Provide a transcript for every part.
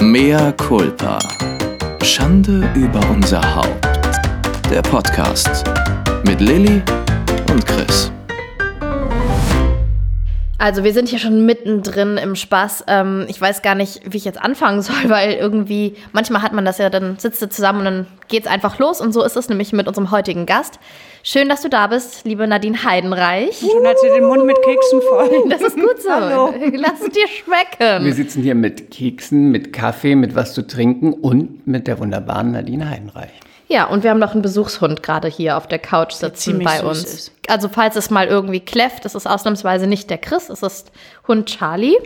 Mea culpa. Schande über unser Haupt. Der Podcast mit Lilly und Chris. Also wir sind hier schon mittendrin im Spaß. Ähm, ich weiß gar nicht, wie ich jetzt anfangen soll, weil irgendwie, manchmal hat man das ja, dann sitzt du zusammen und dann geht's einfach los. Und so ist es nämlich mit unserem heutigen Gast. Schön, dass du da bist, liebe Nadine Heidenreich. Schon hat sie den Mund mit Keksen voll. Das ist gut so. Hallo. Lass es dir schmecken. Wir sitzen hier mit Keksen, mit Kaffee, mit was zu trinken und mit der wunderbaren Nadine Heidenreich. Ja, und wir haben noch einen Besuchshund gerade hier auf der Couch sitzen bei uns. ist. Also falls es mal irgendwie kläfft, es ist ausnahmsweise nicht der Chris, es ist Hund Charlie.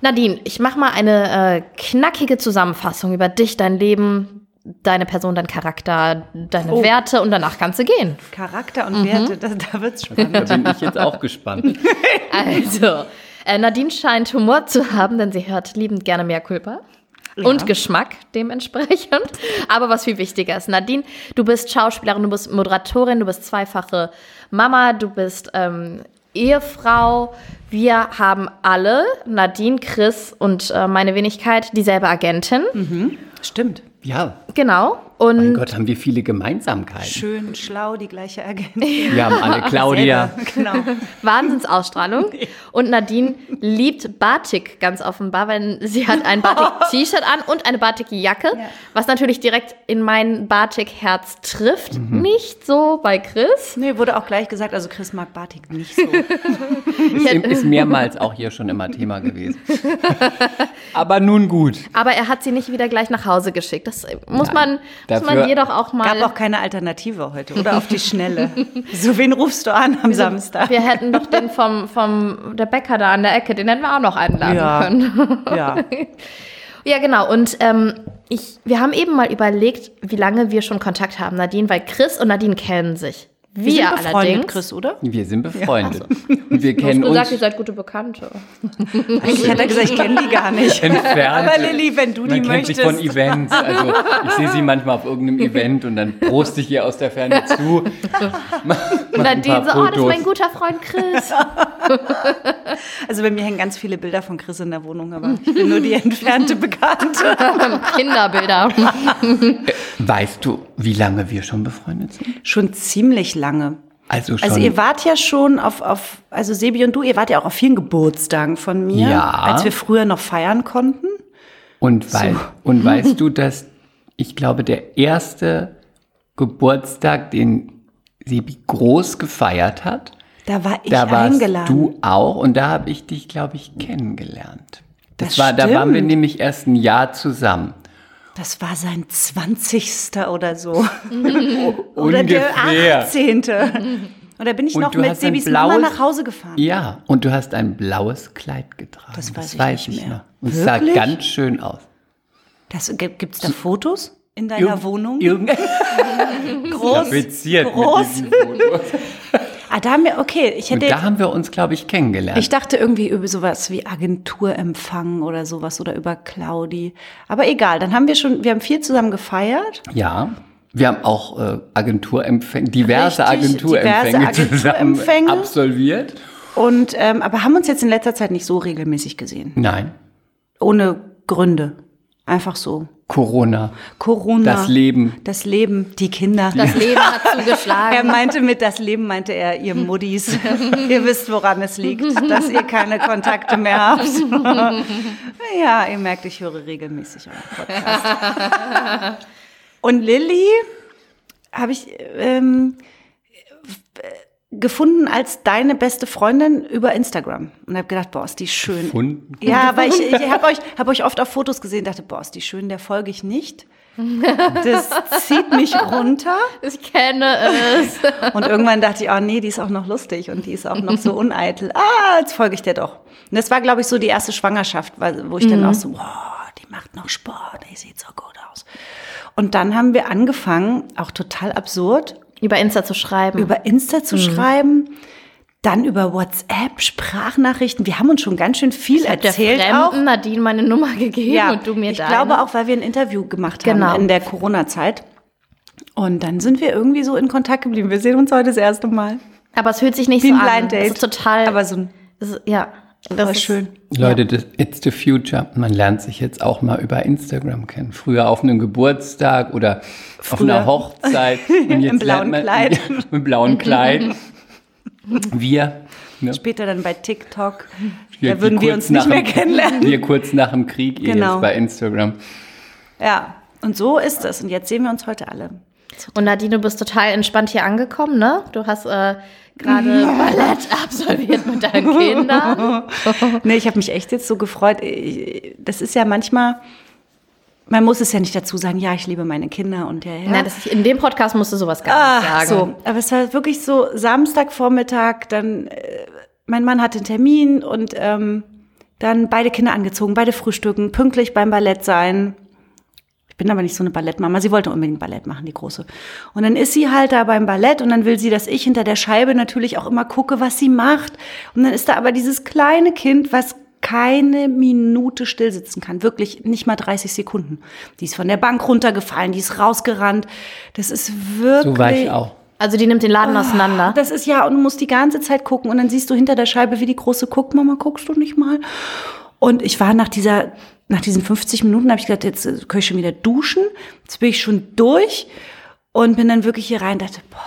Nadine, ich mache mal eine äh, knackige Zusammenfassung über dich, dein Leben, deine Person, dein Charakter, deine Oh. Werte und danach kannst du gehen. Charakter und Werte, da, da wird's spannend. Da bin ich jetzt auch gespannt. Also, äh, Nadine scheint Humor zu haben, denn sie hört liebend gerne mehr Culpa. Und Geschmack dementsprechend. Aber was viel wichtiger ist, Nadine, du bist Schauspielerin, du bist Moderatorin, du bist zweifache Mama, du bist ähm, Ehefrau. Wir haben alle, Nadine, Chris und äh, meine Wenigkeit, dieselbe Agentin. Stimmt. Ja, Genau. Mein Und Gott, haben wir viele Gemeinsamkeiten. Schön, schlau, die gleiche Agentin. Wir haben alle Claudia. genau. Wahnsinnsausstrahlung. Und Nadine liebt Batik ganz offenbar, weil sie hat ein Batik-T-Shirt an und eine Batik-Jacke, was natürlich direkt in mein Batik-Herz trifft. Nicht so bei Chris. Nee, wurde auch gleich gesagt, also Chris mag Batik nicht so. Ist, ist mehrmals auch hier schon immer Thema gewesen. Aber nun gut. Aber er hat sie nicht wieder gleich nach Hause geschickt. Das muss, man, muss Dafür man jedoch auch mal. Gab auch keine Alternative heute, oder auf die Schnelle. So, wen rufst du an am Samstag? wir hätten doch den vom, vom der Bäcker da an der Ecke, den hätten wir auch noch einladen Ja. können. Ja. Ja, genau. Und ähm, ich, wir haben eben mal überlegt, wie lange wir schon Kontakt haben, Nadine, weil Chris und Nadine kennen sich. Wir, Wir sind befreundet, allerdings. Chris, oder? Wir sind befreundet. Und wir Du hast kennen gesagt, ihr uns seid gute Bekannte. Eigentlich hat er gesagt, ich kenne die gar nicht. entfernt. Aber Lilly, wenn du die Man kennt sich von möchtest. Events. Also ich sehe sie manchmal auf irgendeinem Event und dann proste ich ihr aus der Ferne zu. Und Nadine so, oh, das ist mein guter Freund Chris. Also bei mir hängen ganz viele Bilder von Chris in der Wohnung, aber ich bin nur die entfernte Bekannte. Kinderbilder. Weißt du, wie lange wir schon befreundet sind? Schon ziemlich lange. Also schon. Also ihr wart ja schon auf, auf, also Sebi und du, ihr wart ja auch auf vielen Geburtstagen von mir, Ja. als wir früher noch feiern konnten. Und, wei und weißt du, dass ich glaube, der erste Geburtstag, den Sebi groß gefeiert hat, Da war ich da warst eingeladen. du auch und da habe ich dich, glaube ich, kennengelernt. Das, Das war, da waren wir stimmt. nämlich erst ein Jahr zusammen. Das war sein 20. oder so. oder der Ungefähr. 18. Und da bin ich Und noch mit Sebis Mama blaues- nach Hause gefahren. Ja, und du hast ein blaues Kleid getragen. Das weiß ich nicht mehr. noch. Und es sah ganz schön aus. Das, gibt es da Fotos in deiner Irgend- Wohnung? Irgend Groß, groß. Ah, da haben wir, okay, ich hätte, da haben wir uns, glaube ich, kennengelernt. ich dachte irgendwie über sowas wie Agenturempfang oder sowas oder über Claudi. Aber egal, dann haben wir schon, wir haben viel zusammen gefeiert. Ja, wir haben auch äh, Agenturempfänge, diverse Richtig, Agenturempfänge diverse zusammen Agenturempfänge. absolviert. Und, ähm, aber haben uns jetzt in letzter Zeit nicht so regelmäßig gesehen. Nein, Ohne Gründe. Einfach so. Corona, Corona. das Leben. Das Leben, die Kinder. Das Leben hat er zugeschlagen. meinte mit das Leben, meinte er, ihr Muddis. ihr wisst, woran es liegt, dass ihr keine Kontakte mehr habt. ja, ihr merkt, ich höre regelmäßig euren Podcast. Und Lilly habe ich ähm, gefunden als deine beste Freundin über Instagram. Und habe gedacht, boah, ist die schön. Gefunden? Ja, aber ich, ich habe euch, hab euch oft auf Fotos gesehen, dachte, boah, ist die schön, der folge ich nicht. Das zieht mich runter. Ich kenne es. Und irgendwann dachte ich, oh nee, die ist auch noch lustig und die ist auch noch so uneitel. Ah, jetzt folge ich der doch. Und das war, glaube ich, so die erste Schwangerschaft, weil- wo ich dann auch so, wow, die macht noch Sport, die sieht so gut aus. Und dann haben wir angefangen, auch total absurd, Über Insta zu schreiben. über Insta zu schreiben, dann über WhatsApp, Sprachnachrichten. Wir haben uns schon ganz schön viel hat erzählt der auch. Fremden Nadine meine Nummer gegeben und du mir ich deine. glaube auch, weil wir ein Interview gemacht haben Genau. in der Corona-Zeit. Und dann sind wir irgendwie so in Kontakt geblieben. Wir sehen uns heute das erste Mal. Aber es fühlt sich nicht Wie so an. Blind Date. Es ist total. Aber so ein ist, ja. Das ist schön. Leute, das, it's the future. Man lernt sich jetzt auch mal über Instagram kennen. Früher auf einem Geburtstag oder auf Früher. einer Hochzeit. Und jetzt Im blauen lernt Kleid. Im blauen Kleid. Wir. Ne? Später dann bei TikTok. Wir- da würden wir uns nicht mehr dem- kennenlernen. Wir kurz nach dem Krieg eh Genau. jetzt bei Instagram. Ja, und so ist es. Und jetzt sehen wir uns heute alle. Und Nadine, du bist total entspannt hier angekommen, ne? Du hast äh, gerade Ballett absolviert mit deinen Kindern. Nee, ich habe mich echt jetzt so gefreut. Das ist ja manchmal, man muss es ja nicht dazu sagen, ja, ich liebe meine Kinder und ja, ja. Na, das, in dem Podcast musst du sowas gar Ach, nicht sagen. so. Aber es war wirklich so Samstagvormittag, dann äh, mein Mann hatte einen Termin und ähm, dann beide Kinder angezogen, beide frühstücken, pünktlich beim Ballett sein. Ich bin aber nicht so eine Ballettmama. Sie wollte unbedingt Ballett machen, die große. Und dann ist sie halt da beim Ballett und dann will sie, dass ich hinter der Scheibe natürlich auch immer gucke, was sie macht. Und dann ist da aber dieses kleine Kind, was keine Minute still sitzen kann. Wirklich nicht mal 30 Sekunden. Die ist von der Bank runtergefallen, die ist rausgerannt. Das ist wirklich. So war ich auch. Also die nimmt den Laden auseinander. Das ist ja, und du musst die ganze Zeit gucken und dann siehst du hinter der Scheibe, wie die große guckt, Mama, guckst du nicht mal? Und ich war nach dieser, nach diesen 50 Minuten, habe ich gedacht, jetzt äh, kann ich schon wieder duschen. Jetzt bin ich schon durch und bin dann wirklich hier rein und dachte, boah,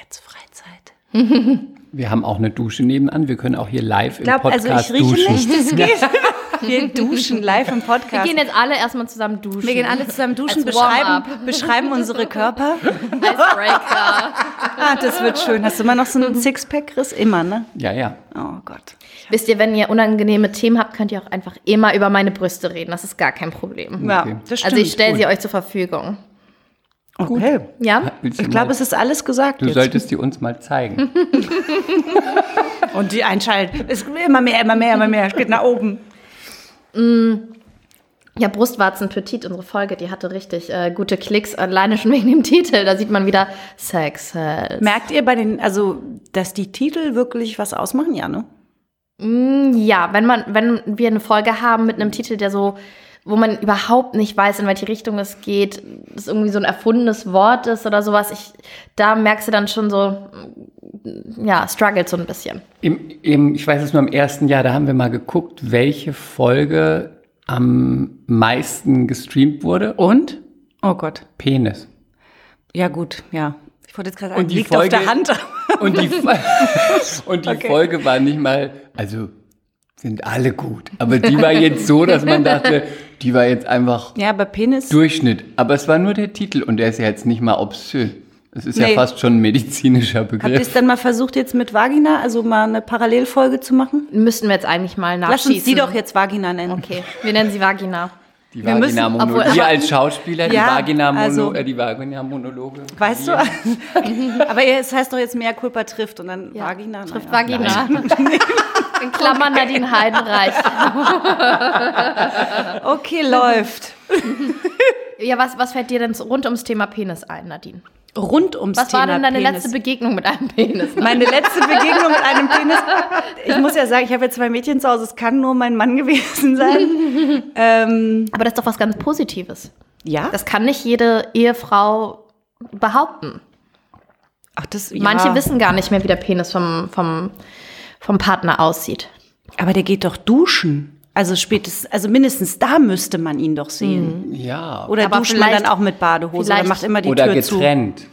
jetzt Freizeit. Wir haben auch eine Dusche nebenan. Wir können auch hier live im Ich glaube, also Podcast ich rieche duschen. nicht, das geht. Wir duschen live im Wir Podcast. gehen jetzt alle erstmal zusammen duschen. Wir gehen alle zusammen duschen, beschreiben, beschreiben unsere Körper. Icebreaker. Ah, das wird schön. Hast du immer noch so einen Sixpack, Chris? Immer, ne? Ja, ja. Oh Gott. Wisst ihr, wenn ihr unangenehme Themen habt, könnt ihr auch einfach immer über meine Brüste reden. Das ist gar kein Problem. Ja, Okay. das stimmt. Also ich stelle sie euch zur Verfügung. Okay. Ja? Willst du Ich glaube, es ist alles gesagt Du jetzt. solltest die uns mal zeigen. Und die einschalten. Es wird immer mehr, immer mehr, immer mehr. Es geht nach oben. Ja, Brustwarzen Petit, unsere Folge, die hatte richtig äh, gute Klicks, alleine schon wegen dem Titel. Da sieht man wieder Sex Hells. Merkt ihr bei den, also, dass die Titel wirklich was ausmachen? Ja, ne? Ja, wenn man, wenn wir eine Folge haben mit einem Titel, der so, wo man überhaupt nicht weiß, in welche Richtung es geht, das irgendwie so ein erfundenes Wort ist oder sowas, ich, da merkst du dann schon so, mm, ja, struggelt so ein bisschen. Im, im, ich weiß es nur im ersten Jahr, da haben wir mal geguckt, welche Folge am meisten gestreamt wurde. Und? Oh Gott. Penis. Ja, gut, ja. Ich wollte jetzt gerade sagen, Und die liegt Folge- auf der Hand. Und die, und die Okay. Folge war nicht mal, also sind alle gut. Aber die war jetzt so, dass man dachte, die war jetzt einfach Ja, aber Penis. Durchschnitt. Aber es war nur der Titel und der ist ja jetzt nicht mal obszön. Das ist ja Nee. fast schon ein medizinischer Habt ihr es Begriff. dann mal versucht, jetzt mit Vagina, also mal eine Parallelfolge zu machen? Müssten wir jetzt eigentlich mal Lass nachschießen. uns die doch jetzt Vagina nennen. Okay, wir nennen sie Vagina. Die wir müssen- Vagina-Monologe. obwohl- Wir als Schauspieler, die Ja, Vagina-Mono- also- äh, die Vagina-Monologe. Weißt du? aber es heißt doch jetzt mehr Culpa trifft und dann Ja, Vagina. Trifft naja. Vagina. In Klammern Nadine Heidenreich. Okay, läuft. Ja, was, was fällt dir denn so rund ums Thema Penis ein, Nadine? Rund ums Was Thema war denn deine Penis. letzte Begegnung mit einem Penis? Meine letzte Begegnung mit einem Penis. Ich muss ja sagen, ich habe ja zwei Mädchen zu Hause. Es kann nur mein Mann gewesen sein. ähm, Aber das ist doch was ganz Positives. ja. Das kann nicht jede Ehefrau behaupten. Ach, das, ja. Manche wissen gar nicht mehr, wie der Penis vom, vom, vom Partner aussieht. Aber der geht doch duschen. Also spätestens, also mindestens da müsste man ihn doch sehen. Ja. Oder Aber duscht man dann auch mit Badehose oder macht immer die Oder Tür zu. getrennt.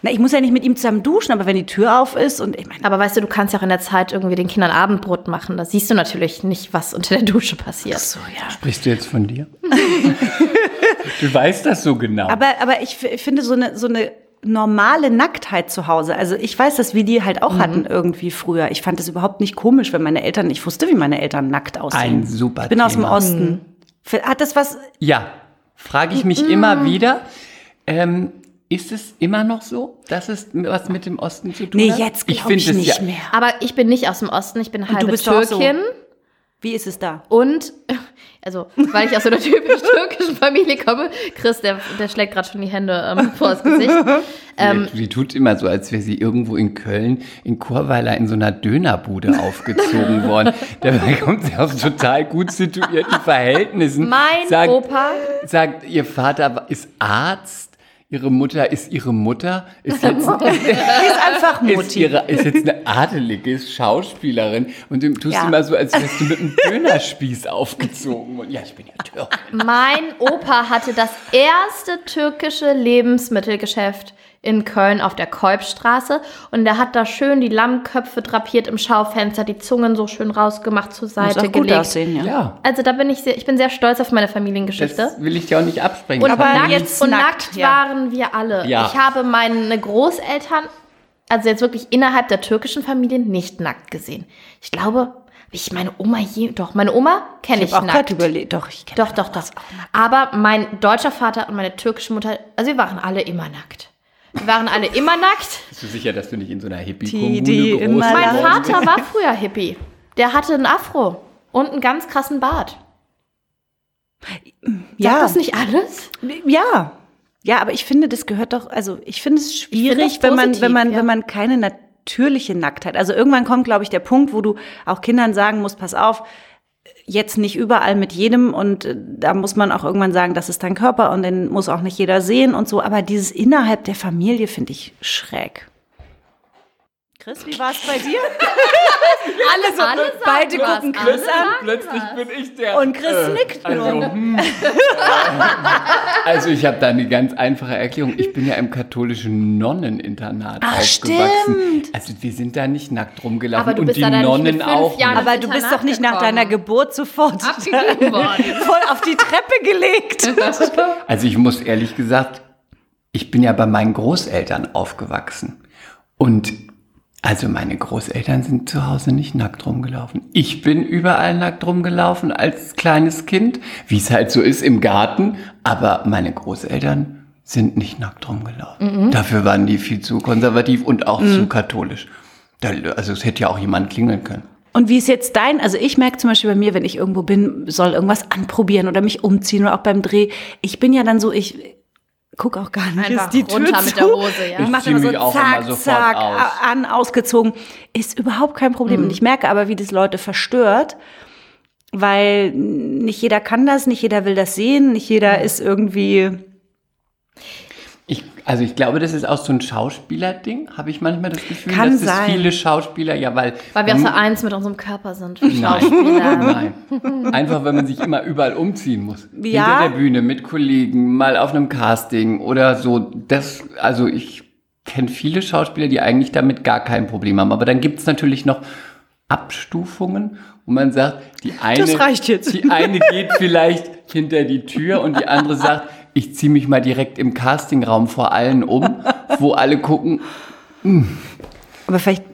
Na, ich muss ja nicht mit ihm zusammen duschen, aber wenn die Tür auf ist und ich meine, Aber weißt du, du kannst ja auch in der Zeit irgendwie den Kindern Abendbrot machen. Da siehst du natürlich nicht, was unter der Dusche passiert. so ja. Sprichst du jetzt von dir? du weißt das so genau. Aber, aber ich finde so eine, so eine normale Nacktheit zu Hause. Also ich weiß, dass wir die halt auch hatten irgendwie früher. Ich fand es überhaupt nicht komisch, wenn meine Eltern, ich wusste, wie meine Eltern nackt aussehen. Ein super Ich bin aus dem Thema. Osten. Hat das was, ja, frage ich mich immer wieder. Ähm, ist es immer noch so, dass es was mit dem Osten zu tun nee, hat? jetzt glaube ich, es nicht ja, mehr. Aber ich bin nicht aus dem Osten, ich bin halbe auch so. Türkin. Wie ist es da? Und, also, weil ich aus so einer typisch türkischen Familie komme, Chris, der, der schlägt gerade schon die Hände ähm, vor das Gesicht. Ähm, die, die tut immer so, als wäre sie irgendwo in Köln, in Chorweiler, in so einer Dönerbude aufgezogen worden. Dabei kommt sie aus total gut situierten Verhältnissen. Mein sagt, Opa- Sagt, ihr Vater ist Arzt, ihre Mutter ist ihre Mutter, ist jetzt, ist einfach ist, Mutti. ihre, ist jetzt eine adelige, ist Schauspielerin und du tust Ja. immer so, als wärst du mit einem Dönerspieß aufgezogen. Und ja, ich bin ja Türke. Mein Opa hatte das erste türkische Lebensmittelgeschäft in Köln auf der Kolbstraße und der hat da schön die Lammköpfe drapiert im Schaufenster, die Zungen so schön rausgemacht zur Muss Seite auch gut gelegt. aussehen, ja. Ja, Also da bin ich sehr, ich bin sehr stolz auf meine Familiengeschichte. das will ich dir auch nicht absprechen. Und Aber nackt, jetzt und nackt, nackt ja. waren wir alle. Ja. Ich habe meine Großeltern, also jetzt wirklich innerhalb der türkischen Familien, nicht nackt gesehen. Ich glaube, ich meine Oma je, doch, meine Oma kenne ich, Ich habe auch nackt. gerade überlegt. Doch, ich kenne Doch, doch, doch. Aber mein deutscher Vater und meine türkische Mutter, also wir waren alle immer nackt. Wir waren alle immer nackt. Bist du sicher, dass du nicht in so einer Die- Hippie-Kommune die groß Mein. Vater war früher Hippie. Der hatte einen Afro und einen ganz krassen Bart. Sagt Ja, das nicht alles? ja. Ja, aber ich finde, das gehört doch, also ich finde es schwierig, das wenn man, wenn man, ja. wenn man keine natürliche Nacktheit. Also irgendwann kommt, glaube ich, der Punkt, wo du auch Kindern sagen musst, pass auf, jetzt nicht überall mit jedem und äh, da muss man auch irgendwann sagen, das ist dein Körper und den muss auch nicht jeder sehen und so. Aber dieses innerhalb der Familie finde ich schräg. Chris, wie war es bei dir? Alle, so, alle sagen beide was. gucken Alle Chris an. Plötzlich was. bin ich der. Und Chris nickt also, nur. hm. also ich habe da eine ganz einfache Erklärung. Ich bin ja im katholischen Nonneninternat Ach, aufgewachsen. stimmt. Also wir sind da nicht nackt rumgelaufen Aber du und bist die da dann nicht Nonnen auch. Jahren- nicht. Aber du bist doch nicht nach gekommen. deiner Geburt sofort Abgegeben worden. voll auf die Treppe gelegt. Also ich muss ehrlich gesagt, ich bin ja bei meinen Großeltern aufgewachsen. Und also meine Großeltern sind zu Hause nicht nackt rumgelaufen. Ich bin überall nackt rumgelaufen als kleines Kind, wie es halt so ist im Garten. Aber meine Großeltern sind nicht nackt rumgelaufen. Dafür waren die viel zu konservativ und auch zu katholisch. Also es hätte ja auch jemand klingeln können. Und wie ist jetzt dein, also ich merke zum Beispiel bei mir, wenn ich irgendwo bin, soll irgendwas anprobieren oder mich umziehen oder auch beim Dreh, ich bin ja dann so, ich guck auch gar nicht, Einfach ist die Tür runter zu. mit der Hose, ja. Ich mache immer so zack, immer zack, aus. an, ausgezogen. Ist überhaupt kein Problem. Und ich merke aber, wie das Leute verstört, weil nicht jeder kann das, nicht jeder will das sehen, nicht jeder ist irgendwie, also ich glaube, das ist auch so ein Schauspielerding, habe ich manchmal das Gefühl, Kann dass es sein. viele Schauspieler, ja, weil Weil wir man- so eins mit unserem Körper sind. Nein. Schauspieler. Nein. Einfach, weil man sich immer überall umziehen muss. Ja. Hinter der Bühne, mit Kollegen, mal auf einem Casting oder so. Das, also ich kenne viele Schauspieler, die eigentlich damit gar kein Problem haben. Aber dann gibt es natürlich noch Abstufungen, wo man sagt, die eine, Das reicht jetzt. die eine geht vielleicht hinter die Tür und die andere sagt, ich ziehe mich mal direkt im Castingraum vor allen um, wo alle gucken. aber vielleicht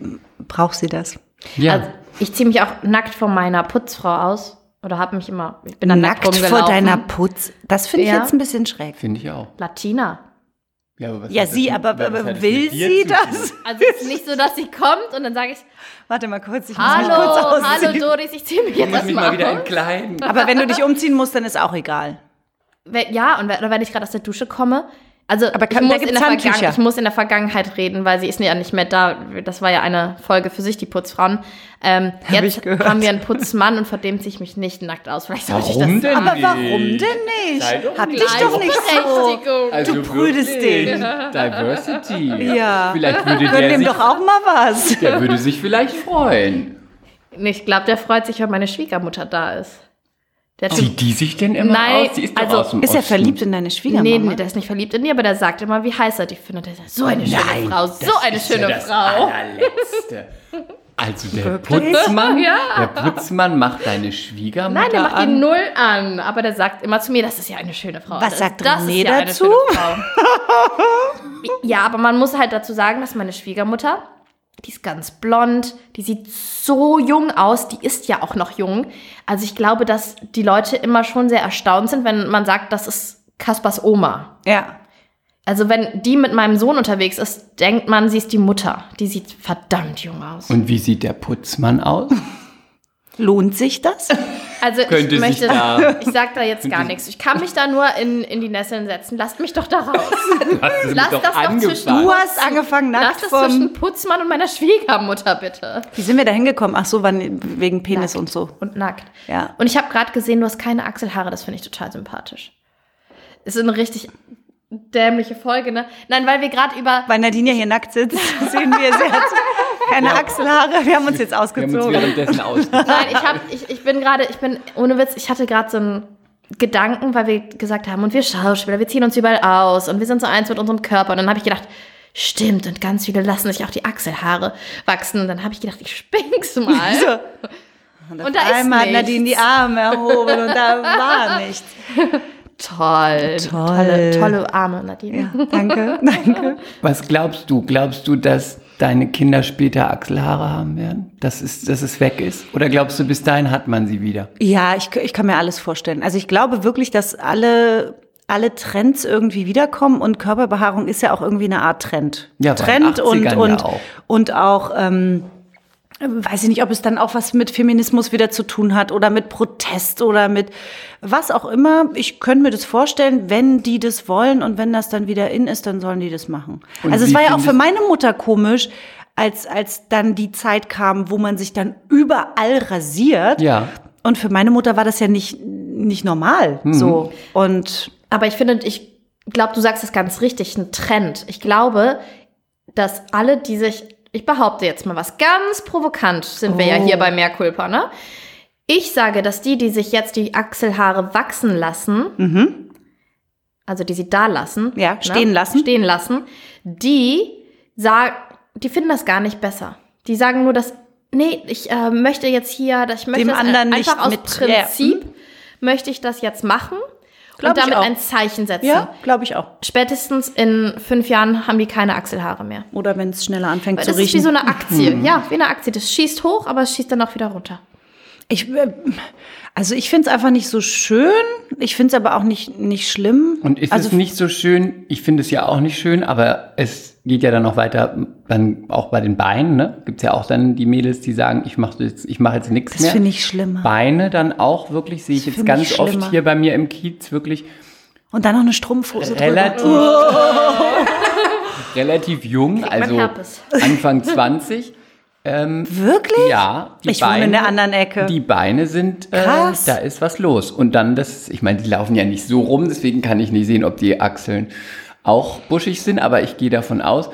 braucht sie das. Ja, Also, ich ziehe mich auch nackt vor meiner Putzfrau aus. Oder habe mich immer, ich bin dann nackt, Nackt vor deiner Putz, das finde ich Ja. jetzt ein bisschen schräg. finde ich auch. Latina. Ja, aber was Ja, das sie, mit- aber, was aber das will sie das? Also es ist nicht so, dass sie kommt und dann sage ich, Warte mal kurz, ich muss mich kurz hallo, ausziehen. hallo Doris, ich ziehe mich Ich jetzt muss mich mal erstmal wieder entkleiden. Aber wenn du dich umziehen musst, dann ist auch egal. Wenn- Ja, und wenn, oder wenn ich gerade aus der Dusche komme. Also Aber kann- ich, muss in der Handtücher. Ich muss in der Vergangenheit reden, weil sie ist ja nicht mehr da. Das war ja eine Folge für sich, die Putzfrauen. Ähm, Hab jetzt ich gehört. haben wir einen Putzmann und vor dem ziehe ich mich nicht nackt aus. Vielleicht sollte ich Warum das denn Aber nicht? warum denn nicht? Sei doch Hab dich doch nicht so. Also Du prüdes wirklich. Ding. Diversity. Ja. Vielleicht würde Gönn der dem sich, doch auch mal was. der würde sich vielleicht freuen. Ich glaube, der freut sich, wenn meine Schwiegermutter da ist. Sieht die sich denn immer Nein, aus? Die ist doch also aus dem Ist er Osten. verliebt in deine Schwiegermama? nee, nee, der ist nicht verliebt in die, aber der sagt immer, wie heiß er die findet. Der sagt, so eine schöne Nein, Frau, so eine ist schöne ja das Frau. allerletzte. Also der Putzmann, Ja. der Putzmann macht deine Schwiegermutter Nein, der macht die an. null an, aber der sagt immer zu mir, das ist ja eine schöne Frau. Was das, sagt das René ist ja eine dazu? ja, aber man muss halt dazu sagen, dass meine Schwiegermutter, die ist ganz blond, die sieht so jung aus, die ist ja auch noch jung. Also ich glaube, dass die Leute immer schon sehr erstaunt sind, wenn man sagt, das ist Kaspers Oma. Ja. Also wenn die mit meinem Sohn unterwegs ist, denkt man, sie ist die Mutter. Die sieht verdammt jung aus. Und wie sieht der Putzmann aus? Lohnt sich das? Also Könnte ich möchte, da- ich sag da jetzt gar nichts. Ich kann mich da nur in, in die Nesseln setzen. Lasst mich doch da raus. Lass doch das doch angefangen. zwischen- Du hast angefangen Lass nackt das vom... zwischen Putzmann und meiner Schwiegermutter bitte. Wie sind wir da hingekommen? Ach so, wann, wegen Penis und so. Und nackt. Ja. Und ich habe gerade gesehen, du hast keine Achselhaare. Das finde ich total sympathisch. Es sind richtig dämliche Folge, ne? Nein, weil wir gerade über. Weil Nadine ja hier nackt sitzt, sehen wir, sie hat keine Achselhaare. Wir haben uns jetzt Wir haben uns ausgezogen. währenddessen ausgezogen. Nein, ich, hab, ich, ich bin gerade, ich bin, ohne Witz, ich hatte gerade so einen Gedanken, weil wir gesagt haben, und wir Schauspieler, wir ziehen uns überall aus und wir sind so eins mit unserem Körper. Und dann habe ich gedacht, stimmt, und ganz viele lassen sich auch die Achselhaare wachsen. Und dann habe ich gedacht, ich spink's mal. So. Und, Und da ist einmal hat. Nadine die Arme erhoben und da war nichts. Toll. Toll. Tolle, tolle Arme, Nadine. Ja, danke, danke. Was glaubst du? Glaubst du, dass deine Kinder später Achselhaare haben werden? Dass es, dass es weg ist? Oder glaubst du, bis dahin hat man sie wieder? Ja, ich, ich kann mir alles vorstellen. Also ich glaube wirklich, dass alle, alle Trends irgendwie wiederkommen und Körperbehaarung ist ja auch irgendwie eine Art Trend. Ja, Trend und, 80ern ja und, auch. und auch, ähm, weiß ich nicht, ob es dann auch was mit Feminismus wieder zu tun hat oder mit Protest oder mit was auch immer. Ich könnte mir das vorstellen, wenn die das wollen und wenn das dann wieder in ist, dann sollen die das machen. Und also es war ja auch für meine Mutter komisch, als, als dann die Zeit kam, wo man sich dann überall rasiert. Ja. Und für meine Mutter war das ja nicht, nicht normal. Mhm. So. Und Aber ich finde, ich glaube, du sagst es ganz richtig, ein Trend. Ich glaube, dass alle, die sich, ich behaupte jetzt mal was ganz provokant, sind wir ja Oh. hier bei Mehrkulpa, ne? Ich sage, dass die, die sich jetzt die Achselhaare wachsen lassen, also die sie da lassen, Mhm. Ja, stehen lassen. stehen lassen, die sagen, die finden das gar nicht besser. Die sagen nur, dass, nee, ich äh, möchte jetzt hier, dass ich möchte Dem das anderen nicht einfach aus mit- Prinzip möchte ich das jetzt machen Glaub und damit ein Zeichen setzen. ja, glaube ich auch. Spätestens in fünf Jahren haben die keine Achselhaare mehr. Oder wenn es schneller anfängt Weil zu das ist wie riechen. so eine Aktie. Ja, wie eine Aktie. Das schießt hoch, aber es schießt dann auch wieder runter. Ich, äh, also ich finde es einfach nicht so schön. Ich finde es aber auch nicht, nicht schlimm. Und ist also es nicht so schön? Ich finde es ja auch nicht schön, aber es geht ja dann noch weiter, dann auch bei den Beinen, ne? Gibt es ja auch dann die Mädels, die sagen, ich mache jetzt, ich mache jetzt nichts Das mehr. finde ich schlimmer. Beine dann auch wirklich, sehe ich Das jetzt ganz oft hier bei mir im Kiez wirklich Und dann noch eine Strumpfhose drüber. relativ, relativ jung, also. Anfang 20. Wirklich? Ja, die Ich wohne in der anderen Ecke. Die Beine sind, äh, Krass. da ist was los. Und dann das, ich meine, die laufen ja nicht so rum, deswegen kann ich nicht sehen, ob die Achseln auch buschig sind, aber ich gehe davon aus.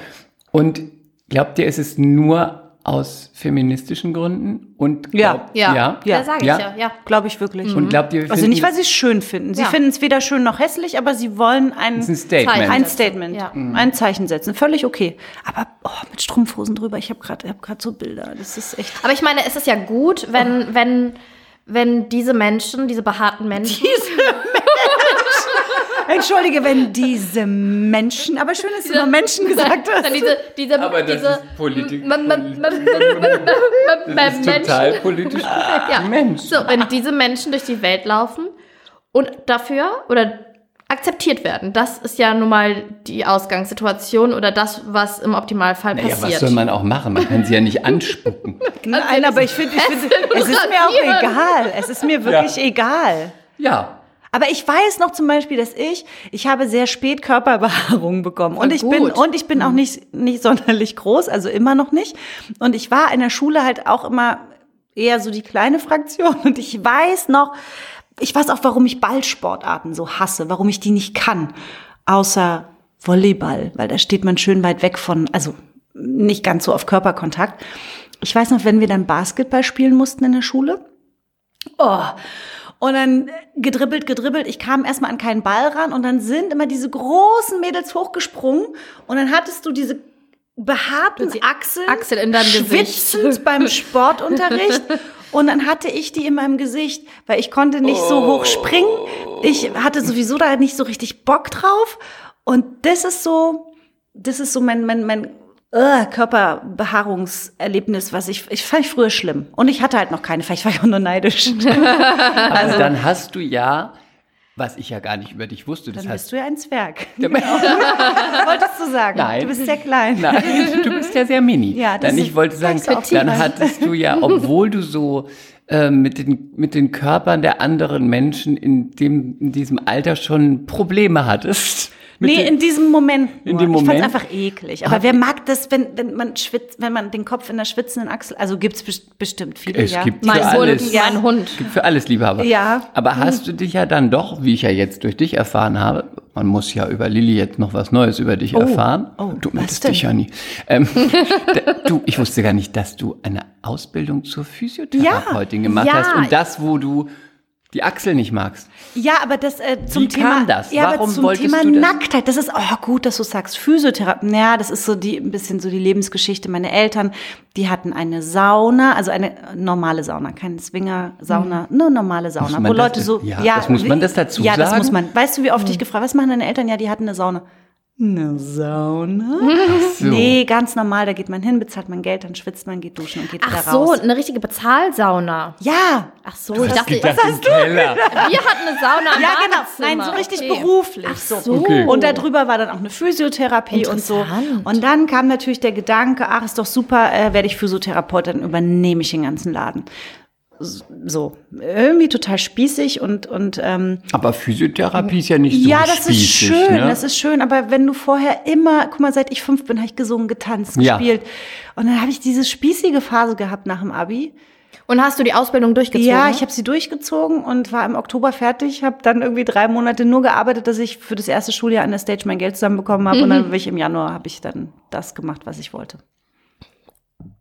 Und glaubt ihr, ist es nur aus feministischen Gründen? Und Ja. glaubt, Ja, ja, ja. sage ich Ja. ja. ja. Glaube ich wirklich. Und glaubt ihr, wir Also nicht, weil sie es schön finden. Sie Ja. finden es weder schön noch hässlich, aber sie wollen ein, ein Statement. Zeichen. ein setzen. Statement, Ja. ein Zeichen setzen. Völlig okay. Aber oh, mit Strumpfhosen drüber, ich habe gerade hab so Bilder. Das ist echt. Aber ich meine, es ist ja gut, wenn, wenn, wenn diese Menschen, diese behaarten Menschen, Entschuldige, wenn diese Menschen, aber schön, dass du noch Menschen gesagt hast. diese, diese, Aber das diese ist Politik. Das ist total politisch. ja. Mensch. So, wenn diese Menschen durch die Welt laufen und dafür oder akzeptiert werden, das ist ja nun mal die Ausgangssituation oder das, was im Optimalfall Ja, was passiert. soll man auch machen? Man kann sie ja nicht anspucken. Nein, aber ich finde, ich find, es ist mir auch egal. Es ist mir wirklich egal. Ja. Aber ich weiß noch zum Beispiel, dass ich, ich habe sehr spät Körperbehaarung bekommen. Und ich bin, gut. und ich bin auch nicht, nicht sonderlich groß, also immer noch nicht. Und ich war in der Schule halt auch immer eher so die kleine Fraktion. Und ich weiß noch, ich weiß auch, warum ich Ballsportarten so hasse, warum ich die nicht kann. Außer Volleyball, weil da steht man schön weit weg von, also nicht ganz so auf Körperkontakt. Ich weiß noch, wenn wir dann Basketball spielen mussten in der Schule. Oh. Und dann gedribbelt, gedribbelt. Ich kam erstmal an keinen Ball ran und dann sind immer diese großen Mädels hochgesprungen und dann hattest du diese behaarten Achseln, Achsel in deinem schwitzend Gesicht. beim Sportunterricht. Und dann hatte ich die in meinem Gesicht, weil ich konnte nicht so hoch springen. Ich hatte sowieso da nicht so richtig Bock drauf. Und das ist so, das ist so mein, mein, mein äh, Körperbehaarungserlebnis, was ich, ich fand ich früher schlimm. Und ich hatte halt noch keine, vielleicht war ich auch nur neidisch. Aber Also- dann hast du ja, was ich ja gar nicht über dich wusste, das Dann heißt, bist du ja ein Zwerg. Wolltest du sagen? Nein. Du bist sehr klein. Nein, du bist ja sehr mini. Ja, das dann ist- ich wollte sagen, dann hattest du ja, obwohl du so äh, mit, den, mit den Körpern der anderen Menschen in, dem, in diesem Alter schon Probleme hattest. Mit Nee, in diesem Moment. In dem Ich Moment? fand's einfach eklig. Aber wer mag das, wenn, wenn man schwitzt, wenn man den Kopf in der schwitzenden Achsel, also gibt's best- bestimmt viele, Es ja. gibt mein für Hund, alles. Ja. mein Hund. Gibt für alles Liebhaber. Ja. Aber hast du dich ja dann doch, wie ich ja jetzt durch dich erfahren habe, man muss ja über Lilly jetzt noch was Neues über dich erfahren. oh, du meldest denn? dich ja nie. Ähm, da- du, ich wusste gar nicht, dass du eine Ausbildung zur Physiotherapeutin gemacht Ja. hast und das, wo du die Achsel nicht magst. Ja, aber das äh, zum Wie Thema kam das? Ja, aber Warum zum wolltest Thema du das? Nacktheit, das ist oh gut, dass du sagst Physiotherapie. Ja, das ist so die ein bisschen so die Lebensgeschichte. Meine Eltern, die hatten eine Sauna, also eine normale Sauna, keine Swinger Sauna, nur normale Sauna, wo das Leute so ja, das muss man das dazu Ja, das sagen? muss man. Weißt du, wie oft ich gefragt, was machen deine Eltern? Ja, die hatten eine Sauna. Eine Sauna? So. Nee, ganz normal, da geht man hin, bezahlt man Geld, dann schwitzt man, geht duschen und geht Ach wieder so, raus. eine richtige Bezahlsauna. Ja, Ach so, ich dachte, Gedacht, im Keller. wir hatten eine Sauna im Ja, genau. Nein, so richtig Okay. beruflich. Ach so. so. Okay. Und darüber war dann auch eine Physiotherapie und so. Und dann kam natürlich der Gedanke, ach, ist doch super, äh, werde ich Physiotherapeutin, dann übernehme ich den ganzen Laden. So, irgendwie total spießig und, und ähm, Aber Physiotherapie ist ja nicht so ja, das ist spießig, schön, ne? das ist schön, aber wenn du vorher immer, guck mal, seit ich fünf bin, habe ich gesungen, getanzt, Ja. gespielt. Und dann habe ich diese spießige Phase gehabt nach dem Abi. Und hast du die Ausbildung durchgezogen? Ja, ich habe sie durchgezogen und war im Oktober fertig, habe dann irgendwie drei Monate nur gearbeitet, dass ich für das erste Schuljahr an der Stage mein Geld zusammenbekommen habe. Und dann bin ich im Januar habe ich dann das gemacht, was ich wollte.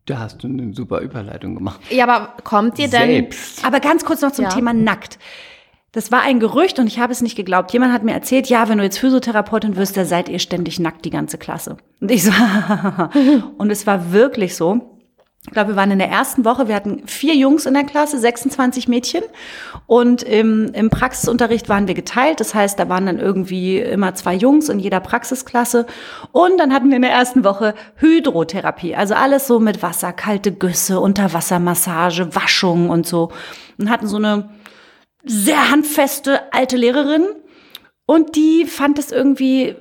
Da hast du eine super Überleitung gemacht. Ja, aber kommt dir denn Selbst. Aber ganz kurz noch zum Ja. Thema nackt. Das war ein Gerücht und ich habe es nicht geglaubt. Jemand hat mir erzählt, ja, wenn du jetzt Physiotherapeutin wirst, da seid ihr ständig nackt, die ganze Klasse. Und ich so, und es war wirklich so. Ich glaube, wir waren in der ersten Woche, wir hatten vier Jungs in der Klasse, 26 Mädchen. Und im, im Praxisunterricht waren wir geteilt. Das heißt, da waren dann irgendwie immer zwei Jungs in jeder Praxisklasse. Und dann hatten wir in der ersten Woche Hydrotherapie. Also alles so mit Wasser, kalte Güsse, Unterwassermassage, Waschung und so. Und hatten so eine sehr handfeste alte Lehrerin. Und die fand es irgendwie,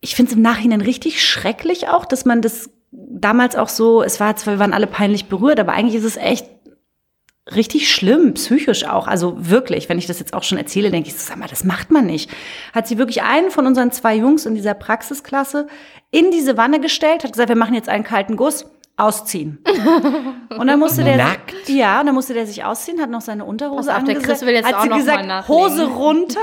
ich finde es im Nachhinein richtig schrecklich auch, dass man das damals auch so, es war zwar, wir waren alle peinlich berührt, aber eigentlich ist es echt richtig schlimm, psychisch auch. Also wirklich, wenn ich das jetzt auch schon erzähle, denke ich, sag mal, das macht man nicht. Hat sie wirklich einen von unseren zwei Jungs in dieser Praxisklasse in diese Wanne gestellt, hat gesagt, wir machen jetzt einen kalten Guss. Ausziehen. Und dann musste der Nackt? ja, und dann musste der sich ausziehen, hat noch seine Unterhose Pass auf, der angese- Chris will jetzt hat auch sie noch mal gesagt, nachlegen. Hose runter.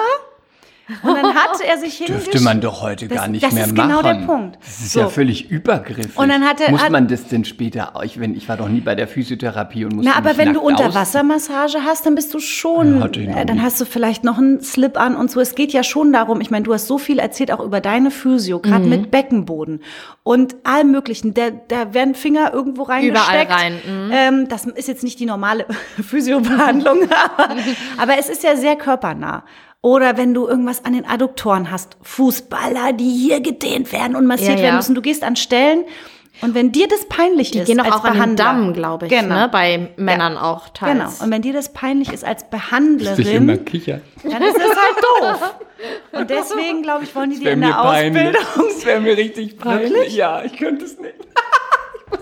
Und dann hat er sich hingestellt. Dürfte man doch heute Das- gar nicht das mehr ist machen. genau der Punkt. Das ist So. ja völlig übergriffig. Und dann hat er- muss hat- man das denn später, ich, wenn, ich war doch nie bei der Physiotherapie und musste Na, aber wenn du. Unterwassermassage hast, dann bist du schon, Ja, äh, dann hast du vielleicht noch einen Slip an und so. Es geht ja schon darum, ich meine, du hast so viel erzählt auch über deine Physio, gerade Mhm. mit Beckenboden und allem möglichen. Da, da werden Finger irgendwo reingesteckt. rein, mhm. Ähm, das ist jetzt nicht die normale Physiobehandlung, aber, aber es ist ja sehr körpernah. Oder wenn du irgendwas an den Adduktoren hast, Fußballer, die hier gedehnt werden und massiert Ja, ja. werden müssen. Du gehst an Stellen und wenn dir das peinlich Die ist, gehen doch als auch an den Behandler, Damm, glaube ich, genau, ne? bei Männern auch Genau. teils. Und wenn dir das peinlich ist als Sich immer Behandlerin, kichern. dann ist es halt doof. Und deswegen, glaube ich, wollen die dir in der peinlich. Ausbildung. Das wäre mir richtig peinlich. Wirklich? Ja, ich könnte es nicht.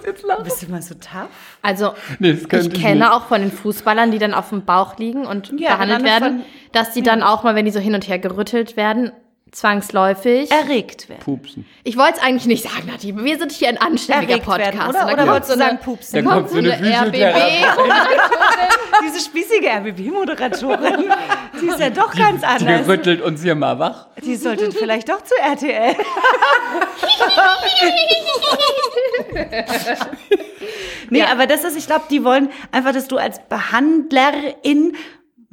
Jetzt lachen. Bist du mal so tough? Also Nee, ich ich kenne nicht. auch von den Fußballern, die dann auf dem Bauch liegen und Ja, behandelt werden, von- dass die dann auch mal, wenn die so hin und her gerüttelt werden, zwangsläufig. Erregt werden. Pupsen. Ich wollte es eigentlich nicht sagen, Nati. Wir sind hier ein anständiger Erregt Podcast. werden, oder? Oder kommt wolltest du so eine- sagen Pups? Dann kommt so eine RBB. Physiotherapie. Diese spießige RBB-Moderatorin, die ist ja doch ganz Die anders. rüttelt uns hier mal wach. Die sollte vielleicht doch zu RTL. nee, aber das ist, ich glaube, die wollen einfach, dass du als Behandlerin,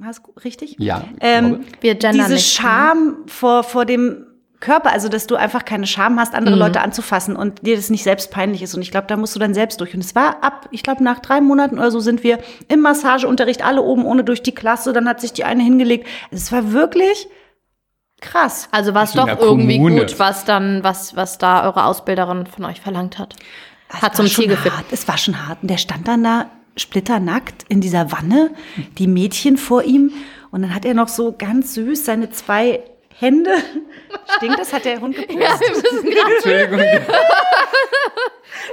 hast du richtig? Ja, Ähm. Wir diese nicht, ne? Scham vor, vor dem Körper, also dass du einfach keine Scham hast, Mhm. andere Leute anzufassen und dir das nicht selbst peinlich ist. Und ich glaube, da musst du dann selbst durch. Und es war ab, ich glaube, nach drei Monaten oder so sind wir im Massageunterricht alle oben ohne durch die Klasse. Dann hat sich die eine hingelegt. Es war wirklich krass. Also war es doch irgendwie Kommune. gut, was dann, was, was da eure Ausbilderin von euch verlangt hat. Es Hat war zum Ziel geführt. Hart. Es war schon hart. Und der stand dann da splitternackt in dieser Wanne, die Mädchen vor ihm. Und dann hat er noch so ganz süß seine zwei Hände. Stinkt das? Hat der Hund gepustet? Entschuldigung.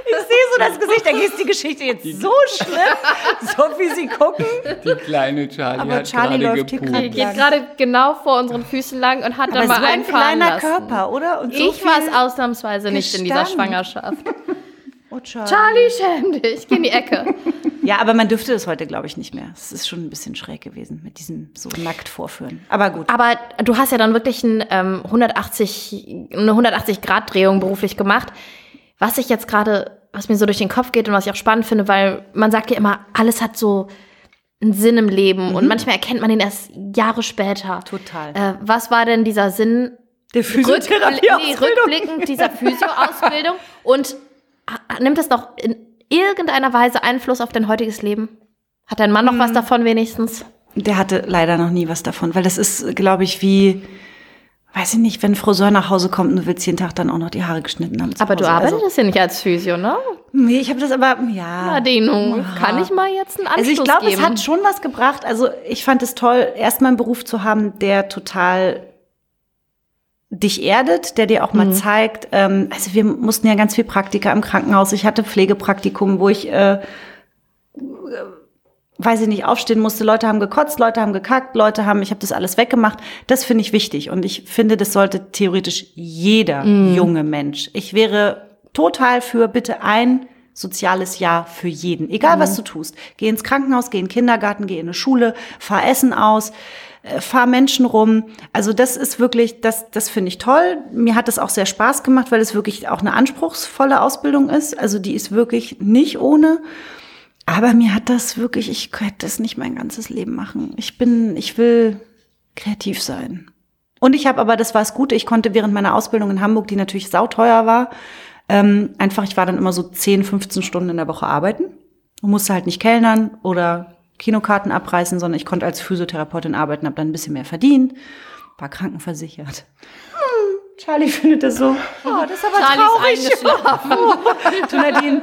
Ich sehe so das Gesicht, da ist die Geschichte jetzt so schlimm, so wie sie gucken. Die kleine Charlie Aber hat Charlie gerade läuft hier gepupst. Die geht gerade genau vor unseren Füßen lang und hat Aber dann mal so ein einfahren kleiner lassen. Körper, oder? Und so Ich war es ausnahmsweise nicht in dieser. Schwangerschaft. Oh, Charlie. Charlie, schäm dich. Geh in die Ecke. Ja, aber man dürfte das heute, glaube ich, nicht mehr. Es ist schon ein bisschen schräg gewesen mit diesem so nackt vorführen. Aber gut. Aber du hast ja dann wirklich ein, ähm, 180, eine 180-Grad-Drehung beruflich gemacht. Was ich jetzt gerade, was mir so durch den Kopf geht und was ich auch spannend finde, weil man sagt ja immer, alles hat so einen Sinn im Leben und manchmal erkennt man ihn erst Jahre später. Total. Äh, was war denn dieser Sinn Der Rückbli nee, rückblickend dieser Physio-Ausbildung und ah, nimmt es noch in irgendeiner Weise Einfluss auf dein heutiges Leben? Hat dein Mann noch was davon wenigstens? Der hatte leider noch nie was davon, weil das ist, glaube ich, wie, weiß ich nicht, wenn ein Friseur nach Hause kommt und du willst jeden Tag dann auch noch die Haare geschnitten haben. Aber du Hause. arbeitest Also, ja nicht als Physio, ne? nee, ich habe das aber, ja. Nadine, kann ich mal jetzt einen Anschluss Also ich glaube, es hat schon was gebracht. Also ich fand es toll, erstmal einen Beruf zu haben, der total dich erdet, der dir auch mal zeigt. Ähm, also wir mussten ja ganz viel Praktika im Krankenhaus. Ich hatte Pflegepraktikum, wo ich äh, weiß ich nicht, aufstehen musste. Leute haben gekotzt, Leute haben gekackt, Leute haben, ich habe das alles weggemacht. Das finde ich wichtig und ich finde, das sollte theoretisch jeder junge Mensch. Ich wäre total für bitte ein soziales Jahr für jeden, egal was du tust. Geh ins Krankenhaus, geh in den Kindergarten, geh in eine Schule, fahr Essen aus, äh, fahr Menschen rum. Also das ist wirklich, das, das finde ich toll. Mir hat es auch sehr Spaß gemacht, weil es wirklich auch eine anspruchsvolle Ausbildung ist. Also die ist wirklich nicht ohne. Aber mir hat das wirklich, ich könnte das nicht mein ganzes Leben machen. Ich bin, ich will kreativ sein. Und ich habe aber, das war das Gute, ich konnte während meiner Ausbildung in Hamburg, die natürlich sauteuer war, ähm, einfach, ich war dann immer so 10, 15 Stunden in der Woche arbeiten und musste halt nicht kellnern oder Kinokarten abreißen, sondern ich konnte als Physiotherapeutin arbeiten, habe dann ein bisschen mehr verdient, war krankenversichert. Hm, Charlie findet das so. Oh, das ist aber Charlie ist traurig. eingeschlafen. Du Nadine.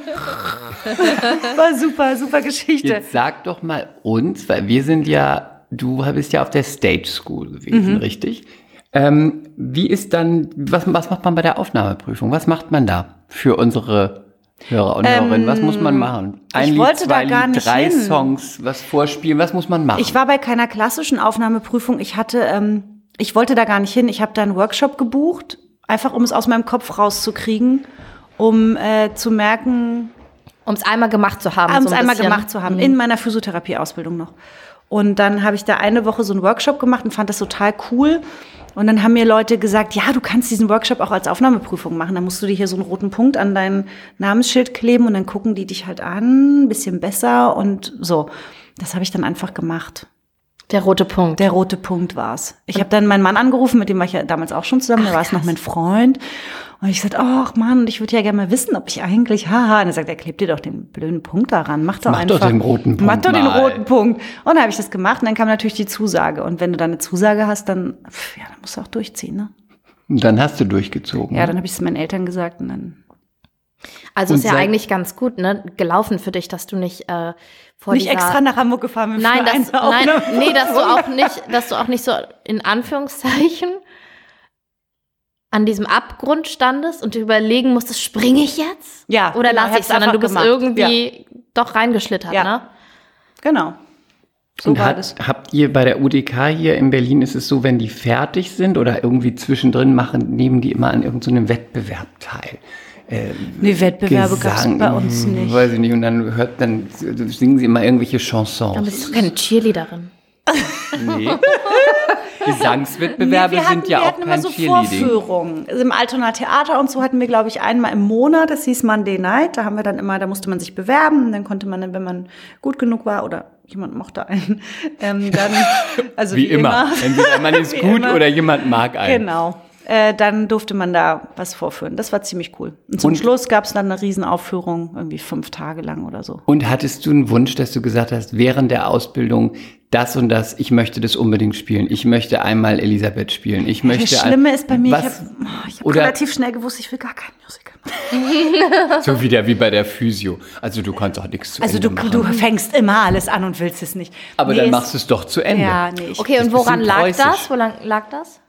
War super, super Geschichte. Jetzt sag doch mal uns, weil wir sind ja, du bist ja auf der Stage School gewesen, Mhm. richtig? Ähm, wie ist dann, was, was macht man bei der Aufnahmeprüfung? Was macht man da für unsere Hörer und Hörerinnen? Was muss man machen? Ein Ähm, ich Lied, wollte da zwei gar Lied, nicht drei hin. Songs, was vorspielen? Was muss man machen? Ich war bei keiner klassischen Aufnahmeprüfung. Ich hatte, ähm, ich wollte da gar nicht hin. Ich habe da einen Workshop gebucht, einfach um es aus meinem Kopf rauszukriegen, um äh, zu merken, Um es einmal gemacht zu haben. um es so ein einmal bisschen. gemacht zu haben, in meiner Physiotherapieausbildung noch. Und dann habe ich da eine Woche so einen Workshop gemacht und fand das total cool. Und dann haben mir Leute gesagt, ja, du kannst diesen Workshop auch als Aufnahmeprüfung machen. Dann musst du dir hier so einen roten Punkt an dein Namensschild kleben und dann gucken die dich halt an, ein bisschen besser und so. Das habe ich dann einfach gemacht. Der rote Punkt. Der rote Punkt war's. Ich habe dann meinen Mann angerufen, mit dem war ich ja damals auch schon zusammen, da war es noch mein Freund. Und ich sagte, ach Mann, ich würde ja gerne mal wissen, ob ich eigentlich, haha. Und er sagt, er klebt dir doch den blöden Punkt daran. Mach doch Mach doch einfach. den roten Punkt Mach doch den mal. roten Punkt. Und dann habe ich das gemacht und dann kam natürlich die Zusage. Und wenn du dann eine Zusage hast, dann, pff, ja, dann musst du auch durchziehen, ne? Und dann hast du durchgezogen. Ja, dann habe ich es meinen Eltern gesagt und dann Also Und ist ja eigentlich ganz gut, ne? Gelaufen für dich, dass du nicht äh, vor nicht dieser, extra nach Hamburg gefahren bin. Nein, dass, nein, nee, dass du auch nicht, dass du auch nicht so in Anführungszeichen an diesem Abgrund standest und überlegen musstest, springe ich jetzt? Ja, Oder genau, lasse ich hab's sondern du bist gemacht. irgendwie doch reingeschlittert, Ja. ne? Genau. So und war hat, das. habt ihr bei der UDK hier in Berlin, ist es so, wenn die fertig sind oder irgendwie zwischendrin machen, nehmen die immer an irgendeinem Wettbewerb teil? Nee, Wettbewerbe gab's Gesang, bei uns nicht. Weiß ich nicht. Und dann hört, dann singen sie immer irgendwelche Dann Chansons. bist du keine Cheerleaderin. Nee. Gesangswettbewerbe Nee, wir hatten, sind ja wir auch hatten immer kein so Cheerleading. Vorführungen. Also Im Altonaer Theater und so hatten wir, glaube ich, einmal im Monat. Das hieß Monday Night. Da haben wir dann immer, da musste man sich bewerben. Dann konnte man, wenn man gut genug war oder jemand mochte einen, ähm, dann, also Wie, immer. Entweder man ist Wie gut immer. oder jemand mag einen. Genau. Äh, dann durfte man da was vorführen. Das war ziemlich cool. Und zum Und- Schluss gab es dann eine Riesenaufführung, irgendwie fünf Tage lang oder so. Und hattest du einen Wunsch, dass du gesagt hast, während der Ausbildung das und das, ich möchte das unbedingt spielen. Ich möchte einmal Elisabeth spielen. Ich möchte Das Schlimme ist bei mir, was, ich habe oh, ich hab oder- relativ schnell gewusst, ich will gar kein Musical machen. so wieder wie bei der Physio. Also du kannst auch nichts zu Also Ende du, machen. du fängst immer alles an und willst es nicht. Aber Nee, dann machst du es doch zu Ende. Ja, nee. Ich, Okay, und woran lag preußisch. das? Wo lang, lag das?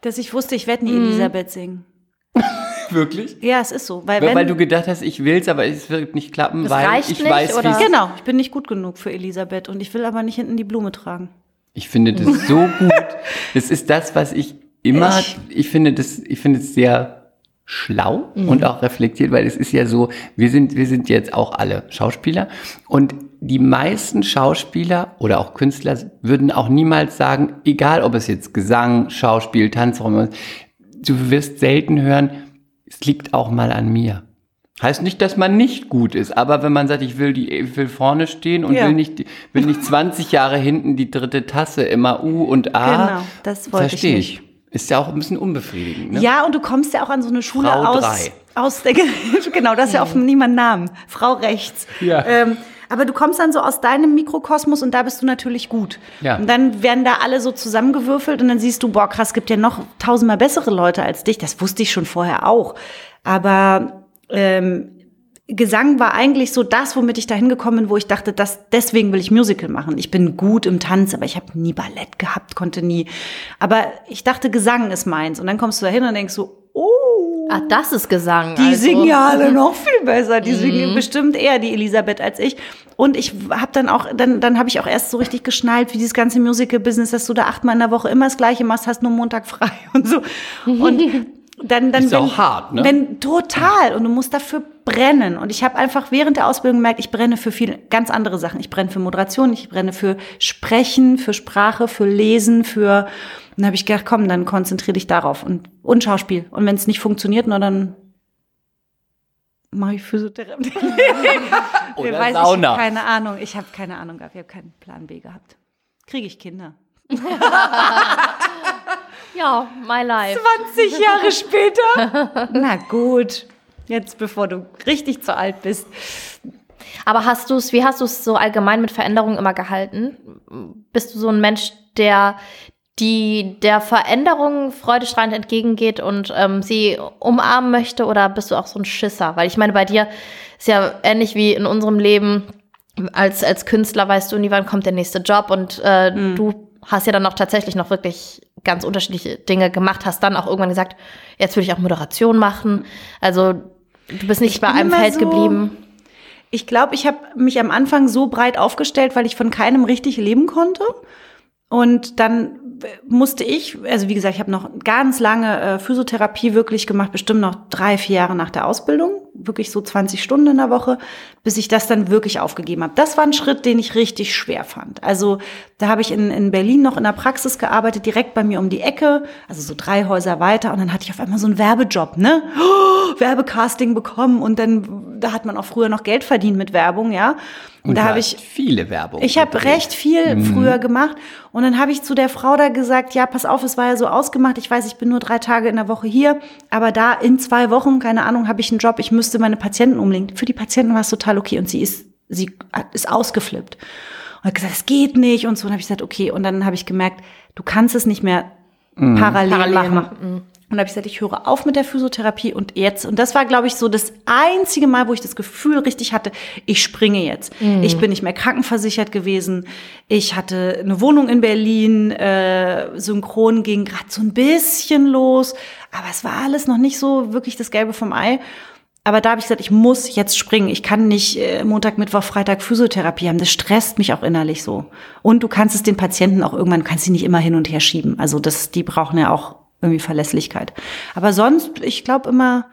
dass ich wusste, ich werde nie Mhm. Elisabeth singen. Wirklich? Ja, es ist so. Weil, Weil, wenn, weil du gedacht hast, ich will's, aber es wird nicht klappen, weil ich nicht, weiß, oder? Genau, ich bin nicht gut genug für Elisabeth und ich will aber nicht hinten die Blume tragen. Ich finde das so gut. Das ist das, was ich immer, Ich- ich, finde das, ich finde es sehr schlau und auch reflektiert, weil es ist ja so, wir sind, wir sind jetzt auch alle Schauspieler und die meisten Schauspieler oder auch Künstler würden auch niemals sagen, egal ob es jetzt Gesang, Schauspiel, Tanz, ist, du wirst selten hören, es liegt auch mal an mir. Heißt nicht, dass man nicht gut ist, aber wenn man sagt, ich will die, ich will vorne stehen und Ja. will nicht, will nicht 20 Jahre hinten die dritte Tasse immer U und A. Genau, das wollte ich verstehe nicht. ich. Ist ja auch ein bisschen unbefriedigend. Ne? Ja, und du kommst ja auch an so eine Schule Frau aus, drei. aus der, genau, das ist ja offen niemand Namen. Frau rechts. Ja. Ähm, aber du kommst dann so aus deinem Mikrokosmos und da bist du natürlich gut. Ja. Und dann werden da alle so zusammengewürfelt und dann siehst du, boah, krass, gibt ja noch tausendmal bessere Leute als dich. Das wusste ich schon vorher auch. Aber ähm, Gesang war eigentlich so das, womit ich da hingekommen bin, wo ich dachte, das, deswegen will ich Musical machen. Ich bin gut im Tanz, aber ich habe nie Ballett gehabt, konnte nie. Aber ich dachte, Gesang ist meins. Und dann kommst du da hin und denkst so, oh, Ach, das ist Gesang. die also. singen ja alle noch viel besser. Die singen bestimmt eher die Elisabeth als ich. Und ich habe dann auch, dann, dann habe ich auch erst so richtig geschnallt, wie dieses ganze Musical-Business, dass du da achtmal in der Woche immer das Gleiche machst, hast nur Montag frei und so. Und dann, dann Ist auch hart, ne? Wenn total und du musst dafür brennen. Und ich habe einfach während der Ausbildung gemerkt, ich brenne für viel ganz andere Sachen. Ich brenne für Moderation, ich brenne für Sprechen, für Sprache, für Lesen, für. Und dann habe ich gedacht, komm, dann konzentriere dich darauf und, und Schauspiel. Und wenn es nicht funktioniert, na dann mache ich Physiotherapie. Oder Weiß Sauna. Ich, keine Ahnung. Ich habe keine Ahnung gehabt. Ich habe keinen Plan B gehabt. Kriege ich Kinder? Ja, my life. 20 Jahre später? Na gut. Jetzt, bevor du richtig zu alt bist. Aber hast du es, wie hast du es so allgemein mit Veränderungen immer gehalten? Bist du so ein Mensch, der die der Veränderung freudestrahlend entgegengeht und ähm, sie umarmen möchte oder bist du auch so ein Schisser? Weil ich meine, bei dir ist ja ähnlich wie in unserem Leben als, als Künstler weißt du nie, wann kommt der nächste Job und äh, du hast ja dann auch tatsächlich noch wirklich ganz unterschiedliche Dinge gemacht, hast dann auch irgendwann gesagt, jetzt will ich auch Moderation machen. Also du bist nicht bei bin einem Feld so- geblieben. Ich glaube, ich habe mich am Anfang so breit aufgestellt, weil ich von keinem richtig leben konnte. Und dann musste ich, also wie gesagt, ich habe noch ganz lange äh, Physiotherapie wirklich gemacht, bestimmt noch drei, vier Jahre nach der Ausbildung, wirklich so 20 Stunden in der Woche, bis ich das dann wirklich aufgegeben habe. Das war ein Schritt, den ich richtig schwer fand. Also da habe ich in, in Berlin noch in der Praxis gearbeitet, direkt bei mir um die Ecke, also so drei Häuser weiter. Und dann hatte ich auf einmal so einen Werbejob, ne? Oh, Werbecasting bekommen und dann, da hat man auch früher noch Geld verdient mit Werbung, ja. Und, da habe ich viele Werbung. ich habe recht viel Mhm. früher gemacht und dann habe ich zu der Frau da gesagt, ja, pass auf, es war ja so ausgemacht, ich weiß, ich bin nur drei Tage in der Woche hier, aber da in zwei Wochen, keine Ahnung, habe ich einen Job, ich müsste meine Patienten umlegen. Für die Patienten war es total okay und sie ist, sie ist ausgeflippt und hat gesagt, es geht nicht und so. Und habe ich gesagt, okay. Und dann habe ich gemerkt, du kannst es nicht mehr parallel, Parallel machen. machen, Und habe ich gesagt, ich höre auf mit der Physiotherapie und jetzt, und das war, glaube ich, so das einzige Mal, wo ich das Gefühl richtig hatte, ich springe jetzt. Ich bin nicht mehr krankenversichert gewesen. Ich hatte eine Wohnung in Berlin, äh, Synchron ging gerade so ein bisschen los, aber es war alles noch nicht so wirklich das Gelbe vom Ei. Aber da habe ich gesagt, ich muss jetzt springen. Ich kann nicht äh, Montag, Mittwoch, Freitag Physiotherapie haben. Das stresst mich auch innerlich so. Und du kannst es den Patienten auch irgendwann, du kannst sie nicht immer hin und her schieben. Also das, die brauchen ja auch irgendwie Verlässlichkeit. Aber sonst, ich glaube immer,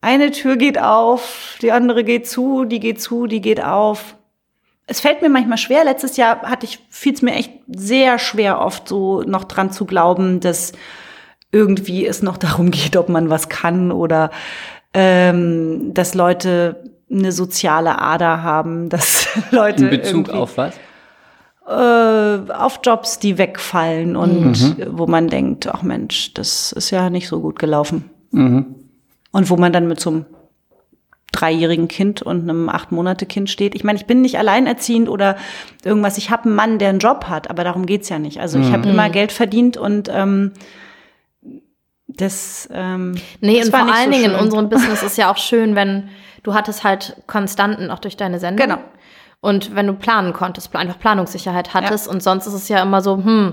eine Tür geht auf, die andere geht zu, die geht zu, die geht auf. Es fällt mir manchmal schwer. Letztes Jahr hatte ich, fiel es mir echt sehr schwer, oft so noch dran zu glauben, dass irgendwie es noch darum geht, ob man was kann oder ähm, dass Leute eine soziale Ader haben, dass Leute In Bezug auf was? Äh, auf Jobs, die wegfallen und wo man denkt, ach Mensch, das ist ja nicht so gut gelaufen. Und wo man dann mit so einem dreijährigen Kind und einem acht Monate Kind steht. Ich meine, ich bin nicht alleinerziehend oder irgendwas. Ich habe einen Mann, der einen Job hat, aber darum geht's ja nicht. Also ich habe immer Geld verdient und ähm, das. Ähm, Nee, das und war vor nicht allen so Dingen in unserem Business ist ja auch schön, wenn du hattest halt Konstanten auch durch deine Sendung. Genau. Und wenn du planen konntest, einfach Planungssicherheit hattest. Und sonst ist es ja immer so, hm,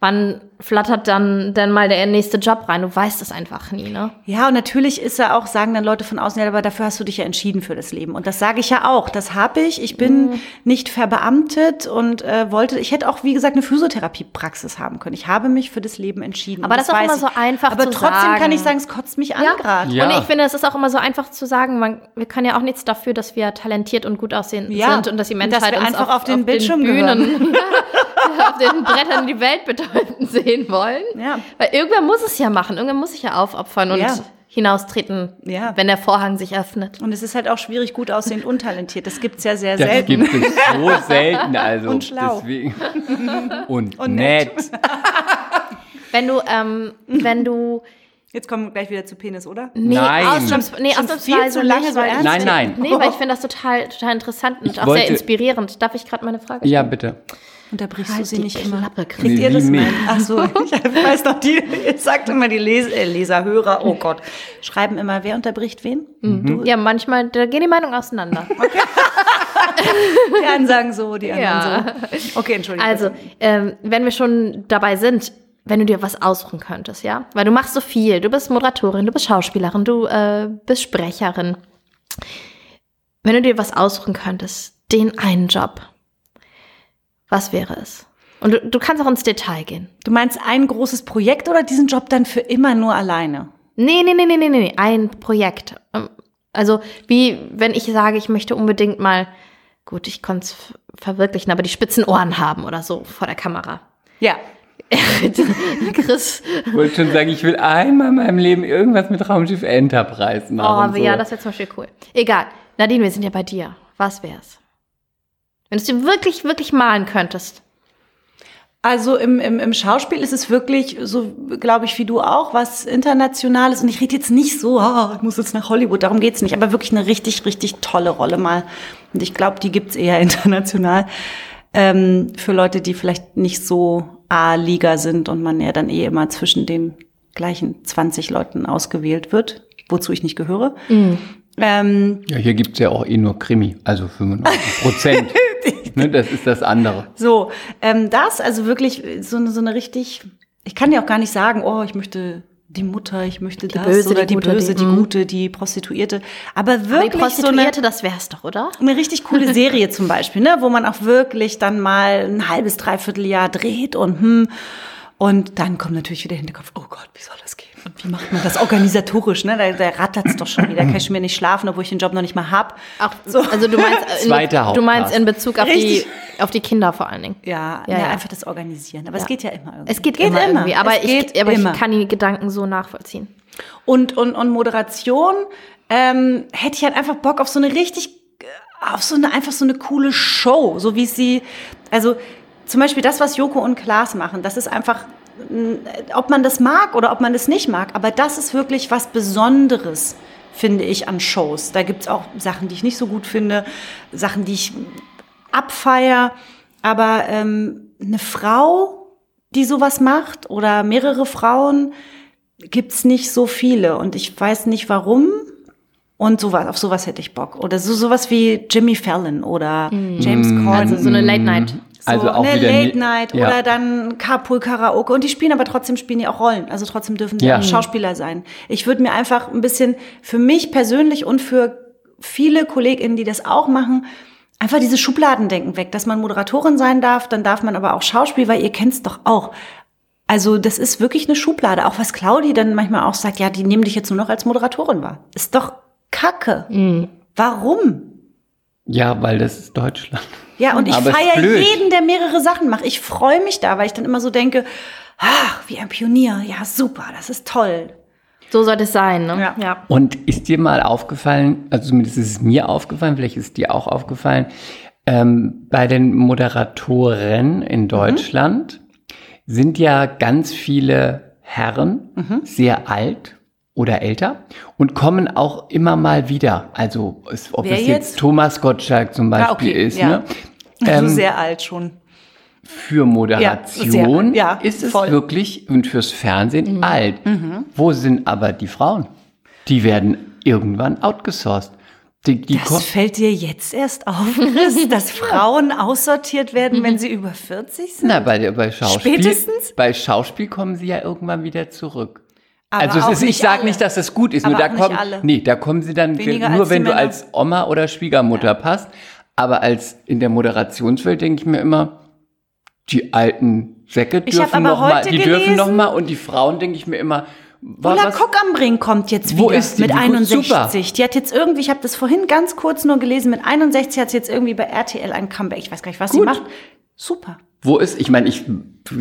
wann flattert dann denn mal der nächste Job rein? Du weißt es einfach nie, ne? Ja, und natürlich ist er auch, sagen dann Leute von außen, ja, aber dafür hast du dich ja entschieden für das Leben. Und das sage ich ja auch. Das habe ich. Ich bin Mhm. nicht verbeamtet und äh, wollte, ich hätte auch, wie gesagt, eine Physiotherapiepraxis haben können. Ich habe mich für das Leben entschieden. Aber Und das ist auch immer so ich. einfach Aber zu trotzdem sagen. kann ich sagen, es kotzt mich an gerade. Ja. Und ich finde, es ist auch immer so einfach zu sagen, man, wir können ja auch nichts dafür, dass wir talentiert und gut aussehen Ja. sind und dass die Und dass Menschheit wir uns einfach auf, auf den Bildschirm Bühnen, auf den Brettern die Welt bedeuten sehen wollen. Ja. Weil irgendwer muss es ja machen, irgendwer muss sich ja aufopfern und Ja. hinaustreten, Ja. wenn der Vorhang sich öffnet. Und es ist halt auch schwierig, gut aussehend und talentiert. Das gibt's ja sehr Das selten. gibt es so selten, also Und schlau. deswegen. Und, Und nett. nett. Wenn du, ähm, wenn du, Jetzt kommen wir gleich wieder zu Penis, oder? nee, Nein. Ausnahms, nee, ausnahmsweise zu lange nicht, so ernst Nein, nein. Nee, weil ich finde das total, total interessant und Ich auch wollte- sehr inspirierend. Darf ich gerade meine Frage Ja, bitte. Unterbrichst Halt du sie die nicht immer? Klappe, Chris. Kriegt Nee, ihr das mein? Ach so, ich weiß noch, die, jetzt sagt immer die Les äh, Leser, Hörer, oh Gott, schreiben immer, wer unterbricht wen? Du, Ja, manchmal, da gehen die Meinungen auseinander. die einen sagen so, die anderen Ja. so. Okay, entschuldigung. Also, ähm, wenn wir schon dabei sind, wenn du dir was aussuchen könntest, ja? Weil du machst so viel. Du bist Moderatorin, du bist Schauspielerin, du äh, bist Sprecherin. Wenn du dir was aussuchen könntest, den einen Job, was wäre es? Und du, du kannst auch ins Detail gehen. du meinst ein großes Projekt oder diesen Job dann für immer nur alleine? Nee, nee, nee, nee, nee, nee, ein Projekt. Ähm, Also, wie wenn ich sage, ich möchte unbedingt mal, gut, ich konnte es verwirklichen, aber die spitzen Ohren haben oder so vor der Kamera. Ja. Chris, Ich wollte schon sagen, ich will einmal in meinem Leben irgendwas mit Raumschiff Enterprise oh, machen. so. ja, das wäre zum Beispiel cool. Egal. Nadine, wir sind ja bei dir. Was wär's? Wenn du es dir wirklich, wirklich malen könntest. Also im, im, im Schauspiel ist es wirklich, so glaube ich, wie du auch, was Internationales. Und ich rede jetzt nicht so, ah, ich muss jetzt nach Hollywood, darum geht's nicht. Aber wirklich eine richtig, richtig tolle Rolle mal. Und ich glaube, die gibt's eher international. Ähm, für Leute, die vielleicht nicht so A-Liga sind und man ja dann eh immer zwischen den gleichen 20 Leuten ausgewählt wird, wozu ich nicht gehöre. Ähm, Ja, hier gibt's ja auch eh nur Krimi, also 95 Prozent. ne, das ist das andere. So, ähm, das, also wirklich so eine, so eine richtig, ich kann dir auch gar nicht sagen, oh, ich möchte die Mutter, ich möchte das Böse, oder die die, Böse, die- die. Gute, die Prostituierte. Aber Aber die wirklich so eine, Prostituierte, das wär's doch, oder? eine richtig coole Serie zum Beispiel, ne, wo man auch wirklich dann mal ein halbes, dreiviertel Jahr dreht und hm, und dann kommt natürlich wieder Hinterkopf, oh Gott, wie soll das gehen? Und wie macht man das organisatorisch? Ne? Da, da rattert's doch schon wieder. Kann ich mir nicht schlafen, obwohl ich den Job noch nicht mal hab. Auch, Also du meinst, in, du meinst in Bezug auf die, auf die Kinder vor allen Dingen. Ja, Ja, ja, ja. einfach das Organisieren. Aber es geht ja immer irgendwie. Es geht, immer, irgendwie, aber, Es ich, geht aber immer. ich kann die Gedanken so nachvollziehen. Und, und, und Moderation ähm, hätte ich halt einfach Bock auf so eine richtig, äh, auf so eine, einfach so eine coole Show, so wie sie, also zum Beispiel das, was Joko und Klaas machen, das ist einfach, ob man das mag oder ob man das nicht mag, aber das ist wirklich was Besonderes, finde ich, an Shows. Da gibt's auch Sachen, die ich nicht so gut finde, Sachen, die ich abfeier, aber ähm, eine Frau, die sowas macht oder mehrere Frauen, gibt's nicht so viele und ich weiß nicht warum. Und sowas, auf sowas hätte ich Bock. Oder so sowas wie Jimmy Fallon oder James Corden. Also so eine Late Night. So Also auch eine wieder Late Night ja. oder dann Carpool Karaoke. Und die spielen aber trotzdem spielen die auch Rollen. Also trotzdem dürfen die Ja. auch Schauspieler sein. Ich würde mir einfach ein bisschen für mich persönlich und für viele KollegInnen, die das auch machen, einfach diese Schubladendenken weg, dass man Moderatorin sein darf, dann darf man aber auch Schauspiel, weil ihr kennt's doch auch. Also das ist wirklich eine Schublade. Auch was Claudi dann manchmal auch sagt, ja, die nehmen dich jetzt nur noch als Moderatorin wahr. Ist doch Kacke. Mhm. Warum? Ja, weil das ist Deutschland. Ja, und ich feiere jeden, der mehrere Sachen macht. Ich freue mich da, weil ich dann immer so denke, ach, wie ein Pionier. Ja, super, das ist toll. So sollte es sein, ne? Ja. ja. Und ist dir mal aufgefallen, also zumindest ist es mir aufgefallen, vielleicht ist es dir auch aufgefallen, ähm, bei den Moderatoren in Deutschland sind ja ganz viele Herren sehr alt oder älter und kommen auch immer mal wieder. Also ob Wer es jetzt, jetzt? Thomas Gottschalk zum Beispiel Ah, okay, ist, ja. ne? Also Ähm, sehr alt schon. für Moderation sehr, ja, ist es voll. Mhm. wirklich und fürs Fernsehen alt. Wo sind aber die Frauen? Die werden irgendwann outgesourced. Die, die Das fällt dir jetzt erst auf, Chris, dass Frauen aussortiert werden, wenn sie über 40 sind? Na, bei, bei Schauspiel. Spätestens? Bei Schauspiel kommen sie ja irgendwann wieder zurück. Aber also ist, ich sage nicht, dass es gut ist, nur Aber da auch nicht kommen, nee, da kommen sie dann Weniger nur wenn du Männer. als Oma oder Schwiegermutter passt. Aber als in der Moderationswelt denke ich mir immer, die alten Säcke dürfen noch mal, die dürfen noch mal und die Frauen denke ich mir immer, wa- Ulla was, Kock am Ring kommt jetzt Wo wieder ist die? mit Wie gut? 61. Super. Die hat jetzt irgendwie, ich habe das vorhin ganz kurz nur gelesen, mit 61 hat sie jetzt irgendwie bei RTL ein Comeback. Ich weiß gar nicht, was sie Gut. macht. Super. wo ist, ich meine, ich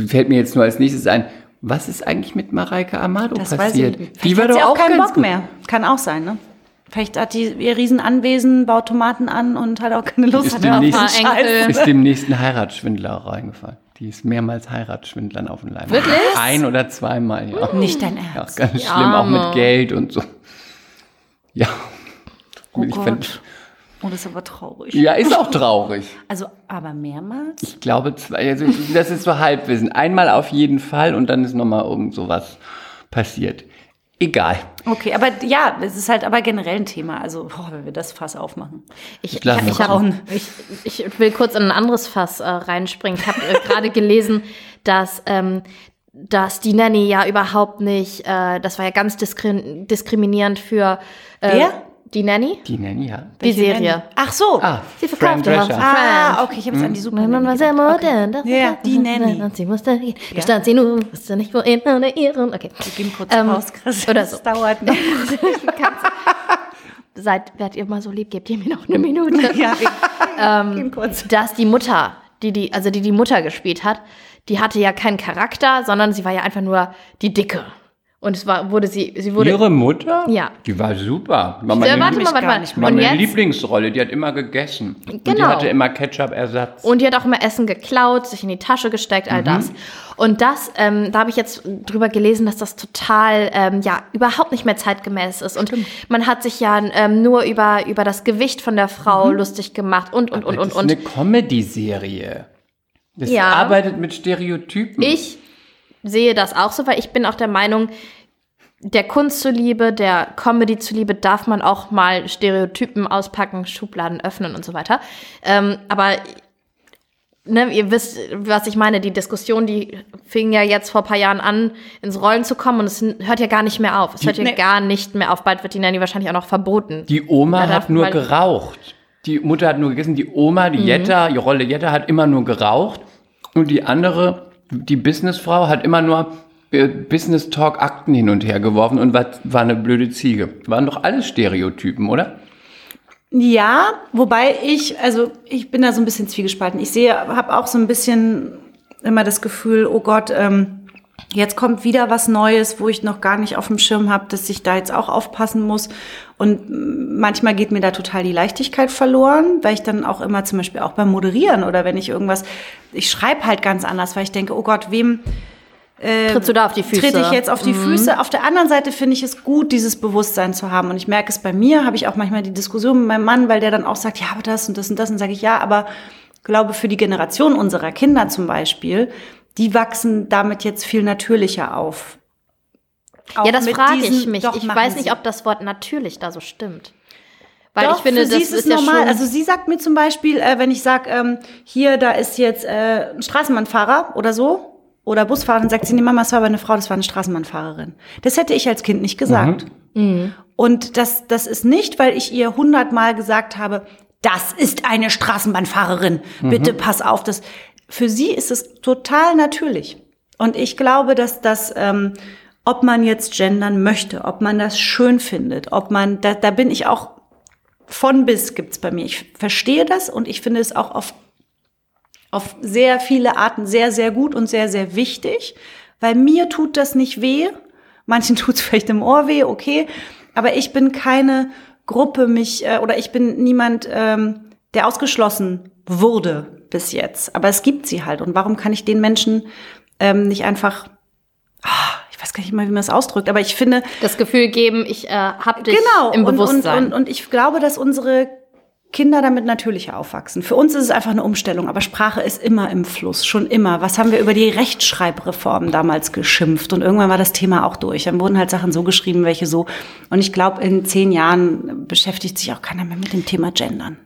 fällt mir jetzt nur als nächstes ein, was ist eigentlich mit Mareike Amado Das weiß passiert? ich nicht. Die war hat doch sie auch auch keinen Bock gut. mehr. Kann auch sein, ne? Vielleicht hat die ihr Riesenanwesen, baut Tomaten an und hat auch keine Lust Ist mehr auf demnächst- den Ein paar Scheiß. Enkel. Ist dem nächsten Heiratsschwindler reingefallen. Die ist mehrmals Heiratsschwindlern auf den Leim. Wirklich? Ein oder zweimal, ja. Nicht dein Ja, Ernst. ganz Die schlimm, auch Arme. mit Geld und so. Ja. Oh ich Gott. find- Oh, das ist aber traurig. ja, ist auch traurig. Also, aber mehrmals? Ich glaube, zwei, also das ist so Halbwissen. Einmal auf jeden Fall und dann ist nochmal irgend sowas passiert. Egal. Okay, aber ja, es ist halt aber generell ein Thema. Also, boah, wenn wir das Fass aufmachen. Ich, ich, ich, ich, ich will kurz in ein anderes Fass äh, reinspringen. Ich habe äh, gerade gelesen, dass, ähm, dass die Nanny ja überhaupt nicht, äh, das war ja ganz diskri diskriminierend für äh, Wer? Die Nanny, Die Nanny, ja. die Serie. Ach so. Ah, Sie verkaufte. Haus. Ah, okay, ich habe es an die Super Mein Mann war Nanny sehr modern. das Ja, ja, die Nanny. Und sie musste gehen. Da stand sie nun, wusste nicht wohin ohne ihren. Okay. Wir gehen kurz Ähm, raus, Chris. oder so. Das dauert noch. Seid, werdet ihr mal so lieb, gebt ihr mir noch eine Minute. ja, Ähm, gehen kurz. dass die Mutter, die die, also die die Mutter gespielt hat, die hatte ja keinen Charakter, sondern sie war ja einfach nur die Dicke. Und es war, wurde sie, sie wurde. Ihre Mutter? Ja. Die war super. War Ja, meine, warte mich mal, warte gar mal. nicht war Und meine jetzt, Lieblingsrolle. Die hat immer gegessen. Und die Genau. hatte immer Ketchup-Ersatz. und die hat auch immer Essen geklaut, sich in die Tasche gesteckt, Mhm. all das. Und das, ähm, da habe ich jetzt drüber gelesen, dass das total, ähm, ja, überhaupt nicht mehr zeitgemäß ist. Und man hat sich ja ähm, nur über, über das Gewicht von der Frau lustig gemacht und, und, und, das und, ist und. eine Comedy-Serie. Das Ja. arbeitet mit Stereotypen. Ich sehe das auch so, weil ich bin auch der Meinung, der Kunst zuliebe, der Comedy zuliebe, darf man auch mal Stereotypen auspacken, Schubladen öffnen und so weiter. Ähm, aber ne, ihr wisst, was ich meine, die Diskussion, die fing ja jetzt vor ein paar Jahren an, ins Rollen zu kommen und es hört ja gar nicht mehr auf. Es hört ja Nee. gar nicht mehr auf. Bald wird die Nanny wahrscheinlich auch noch verboten. Die Oma hat nur geraucht. Die Mutter hat nur gegessen. Die Oma, Mhm. die Jetta, die Rolle Jetta hat immer nur geraucht. Und die andere, die Businessfrau, hat immer nur äh, Business Talk Akten hin und her geworfen und war, war eine blöde Ziege. Waren doch alles Stereotypen, oder? Ja, wobei ich, also ich bin da so ein bisschen zwiegespalten. Ich sehe, habe auch so ein bisschen immer das Gefühl, oh Gott, ähm, jetzt kommt wieder was Neues, wo ich noch gar nicht auf dem Schirm habe, dass ich da jetzt auch aufpassen muss. Und manchmal geht mir da total die Leichtigkeit verloren, weil ich dann auch immer zum Beispiel auch beim Moderieren oder wenn ich irgendwas, ich schreibe halt ganz anders, weil ich denke, oh Gott, wem Trittst du da auf die Füße? trete ich jetzt auf die Füße. Auf der anderen Seite finde ich es gut, dieses Bewusstsein zu haben. Und ich merke es bei mir, habe ich auch manchmal die Diskussion mit meinem Mann, weil der dann auch sagt, ja, aber das und das und das. Und sage ich, ja, aber glaube für die Generation unserer Kinder zum Beispiel, die wachsen damit jetzt viel natürlicher auf. Auch Ja, das frage ich mich. Doch, ich weiß sie. nicht, ob das Wort natürlich da so stimmt. Weil Doch, ich finde, das sie ist ist, ja normal. Also sie sagt mir zum Beispiel, äh, wenn ich sage, ähm, hier, da ist jetzt äh, ein Straßenbahnfahrer oder so, oder Busfahrer, dann sagt sie, nee, Mama, es war aber eine Frau, das war eine Straßenbahnfahrerin. Das hätte ich als Kind nicht gesagt. Mhm. Und das, das ist nicht, weil ich ihr hundertmal gesagt habe, das ist eine Straßenbahnfahrerin, bitte pass auf. Das, für sie ist es total natürlich. Und ich glaube, dass das, ähm, ob man jetzt gendern möchte, ob man das schön findet, ob man, da, da bin ich auch von bis gibt's bei mir. Ich verstehe das und ich finde es auch auf, auf sehr viele Arten sehr, sehr gut und sehr, sehr wichtig, weil mir tut das nicht weh. Manchen tut's vielleicht im Ohr weh, okay. Aber ich bin keine Gruppe, mich, äh, oder ich bin niemand, ähm, der ausgeschlossen wurde bis jetzt. Aber es gibt sie halt. Und warum kann ich den Menschen ähm, nicht einfach, ah, ich weiß gar nicht mal, wie man das ausdrückt, aber ich finde, das Gefühl geben, ich äh, hab dich genau. im und, Bewusstsein. Und, und, und ich glaube, dass unsere Kinder damit natürlicher aufwachsen. Für uns ist es einfach eine Umstellung, aber Sprache ist immer im Fluss, schon immer. Was haben wir über die Rechtschreibreform damals geschimpft? Und irgendwann war das Thema auch durch. Dann wurden halt Sachen so geschrieben, welche so. Und ich glaube, in zehn Jahren beschäftigt sich auch keiner mehr mit dem Thema Gendern.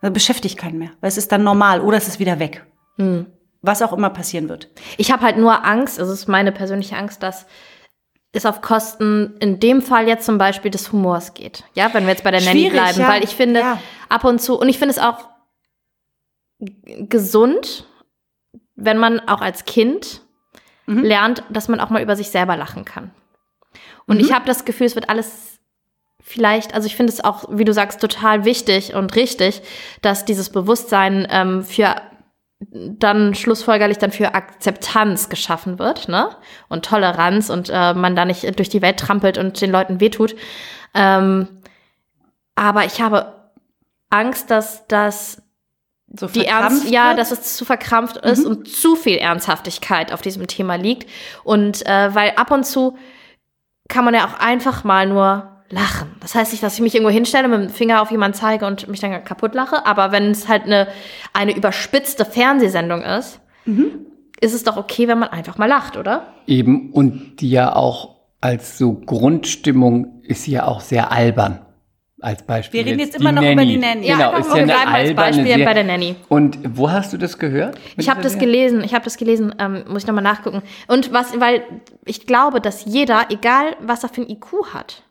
Das beschäftigt keinen mehr, weil es ist dann normal oder es ist wieder weg. Hm. Was auch immer passieren wird. Ich habe halt nur Angst, also es ist meine persönliche Angst, dass es auf Kosten in dem Fall jetzt zum Beispiel des Humors geht. Ja, wenn wir jetzt bei der Nanny Schwierig, bleiben, ja. weil ich finde Ja. ab und zu und ich finde es auch gesund, wenn man auch als Kind Mhm. lernt, dass man auch mal über sich selber lachen kann. Und Mhm. ich habe das Gefühl, es wird alles vielleicht, also ich finde es auch, wie du sagst, total wichtig und richtig, dass dieses Bewusstsein ähm, für dann schlussfolgerlich dann für Akzeptanz geschaffen wird, ne? Und Toleranz und äh, man da nicht durch die Welt trampelt und den Leuten wehtut. Ähm, aber ich habe Angst, dass das So die Ernst, ja, wird. dass es zu verkrampft ist und zu viel Ernsthaftigkeit auf diesem Thema liegt. Und äh, weil ab und zu kann man ja auch einfach mal nur lachen. Das heißt nicht, dass ich mich irgendwo hinstelle, mit dem Finger auf jemanden zeige und mich dann kaputt lache, aber wenn es halt eine, eine überspitzte Fernsehsendung ist, ist es doch okay, wenn man einfach mal lacht, oder? Eben, und die ja auch als so Grundstimmung ist ja auch sehr albern. Als Beispiel. Wir reden jetzt immer noch über die Nanny. Ja, Genau, einfach ist mal ja eine bleiben als alberne Beispiel bei der Nanny. Und wo hast du das gehört? Ich habe das Serie? gelesen, ich habe das gelesen, ähm, muss ich nochmal nachgucken. Und was, weil ich glaube, dass jeder, egal was er für ein IQ hat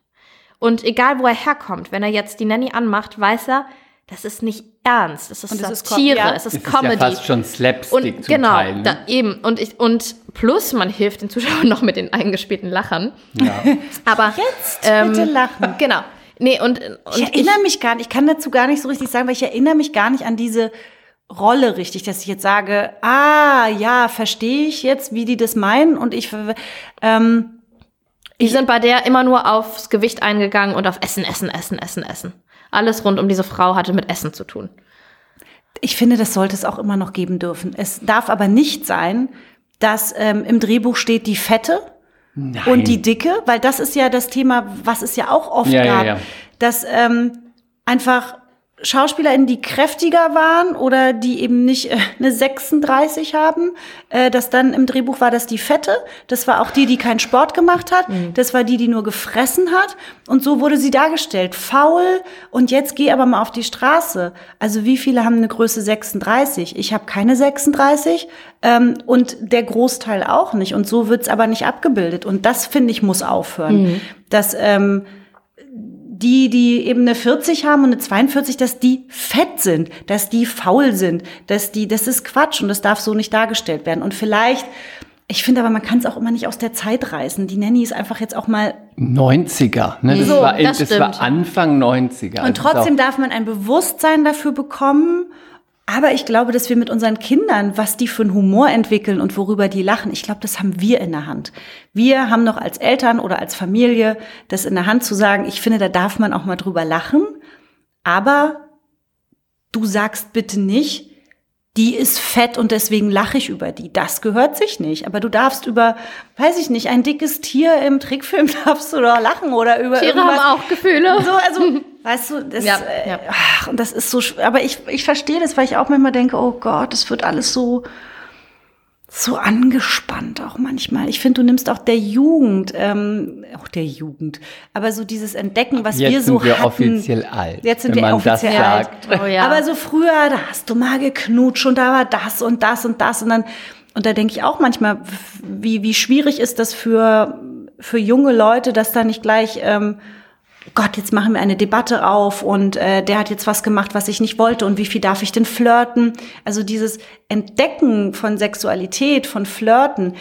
und egal wo er herkommt, wenn er jetzt die Nanny anmacht, weiß er, das ist nicht ernst, es ist Und es ist Satire, ja. es ist Das ist Comedy. ja fast schon Slapstick und zum genau, Teil. Ne? da, eben. Und, ich, und plus, man hilft den Zuschauern noch mit den eingespielten Lachern. ja. Aber Jetzt ähm, bitte lachen. Genau. Nee, und, und Ich erinnere mich gar nicht, ich kann dazu gar nicht so richtig sagen, weil ich erinnere mich gar nicht an diese Rolle richtig, dass ich jetzt sage, ah, ja, verstehe ich jetzt, wie die das meinen und ich, ähm, Die sind bei der immer nur aufs Gewicht eingegangen und auf Essen, Essen, Essen, Essen, Essen. Alles rund um diese Frau hatte mit Essen zu tun. ich finde, das sollte es auch immer noch geben dürfen. Es darf aber nicht sein, dass ähm, im Drehbuch steht die Fette Nein. und die Dicke, weil das ist ja das Thema, was es ja auch oft Ja, ja, gab, ja. dass ähm, einfach SchauspielerInnen, die kräftiger waren oder die eben nicht äh, eine 36 haben, äh, dass dann im Drehbuch war das die Fette, das war auch die, die keinen Sport gemacht hat, Mhm. das war die, die nur gefressen hat. Und so wurde sie dargestellt, faul. Und jetzt geh aber mal auf die Straße. Also wie viele haben eine Größe 36? Ich habe keine 36 ähm, und der Großteil auch nicht. Und so wird's aber nicht abgebildet. Und das finde ich muss aufhören, dass ähm, die, die eben eine 40 haben und eine 42, dass die fett sind, dass die faul sind, dass die, das ist Quatsch und das darf so nicht dargestellt werden. Und vielleicht, ich finde aber, man kann es auch immer nicht aus der Zeit reißen. Die Nanny ist einfach jetzt auch mal, 90er. Ne? Das, So, war, das das war. Anfang 90er. und Also trotzdem darf man ein Bewusstsein dafür bekommen. Aber ich glaube, dass wir mit unseren Kindern, was die für einen Humor entwickeln und worüber die lachen, ich glaube, das haben wir in der Hand. Wir haben noch als Eltern oder als Familie das in der Hand zu sagen, ich finde, da darf man auch mal drüber lachen. Aber du sagst bitte nicht, die ist fett und deswegen lache ich über die. Das gehört sich nicht. Aber du darfst über, weiß ich nicht, ein dickes Tier im Trickfilm darfst du doch lachen oder über Tiere irgendwas. haben auch Gefühle. So, also, weißt du, das, Ja, äh, ja. Ach, und das ist so, aber ich, ich verstehe das, weil ich auch manchmal denke, oh Gott, das wird alles so, so angespannt auch manchmal. Ich finde, du nimmst auch der Jugend, ähm, auch der Jugend, aber so dieses Entdecken, was Jetzt wir so sind wir hatten. offiziell alt. Jetzt sind wenn wir man das offiziell alt. sagt. Oh ja. Aber so früher, da hast du mal geknutscht und da war das und das und das und dann, und da denke ich auch manchmal, wie, wie schwierig ist das für, für junge Leute, dass da nicht gleich, ähm, Gott, jetzt machen wir eine Debatte auf und äh, der hat jetzt was gemacht, was ich nicht wollte und wie viel darf ich denn flirten? Also dieses Entdecken von Sexualität, von Flirten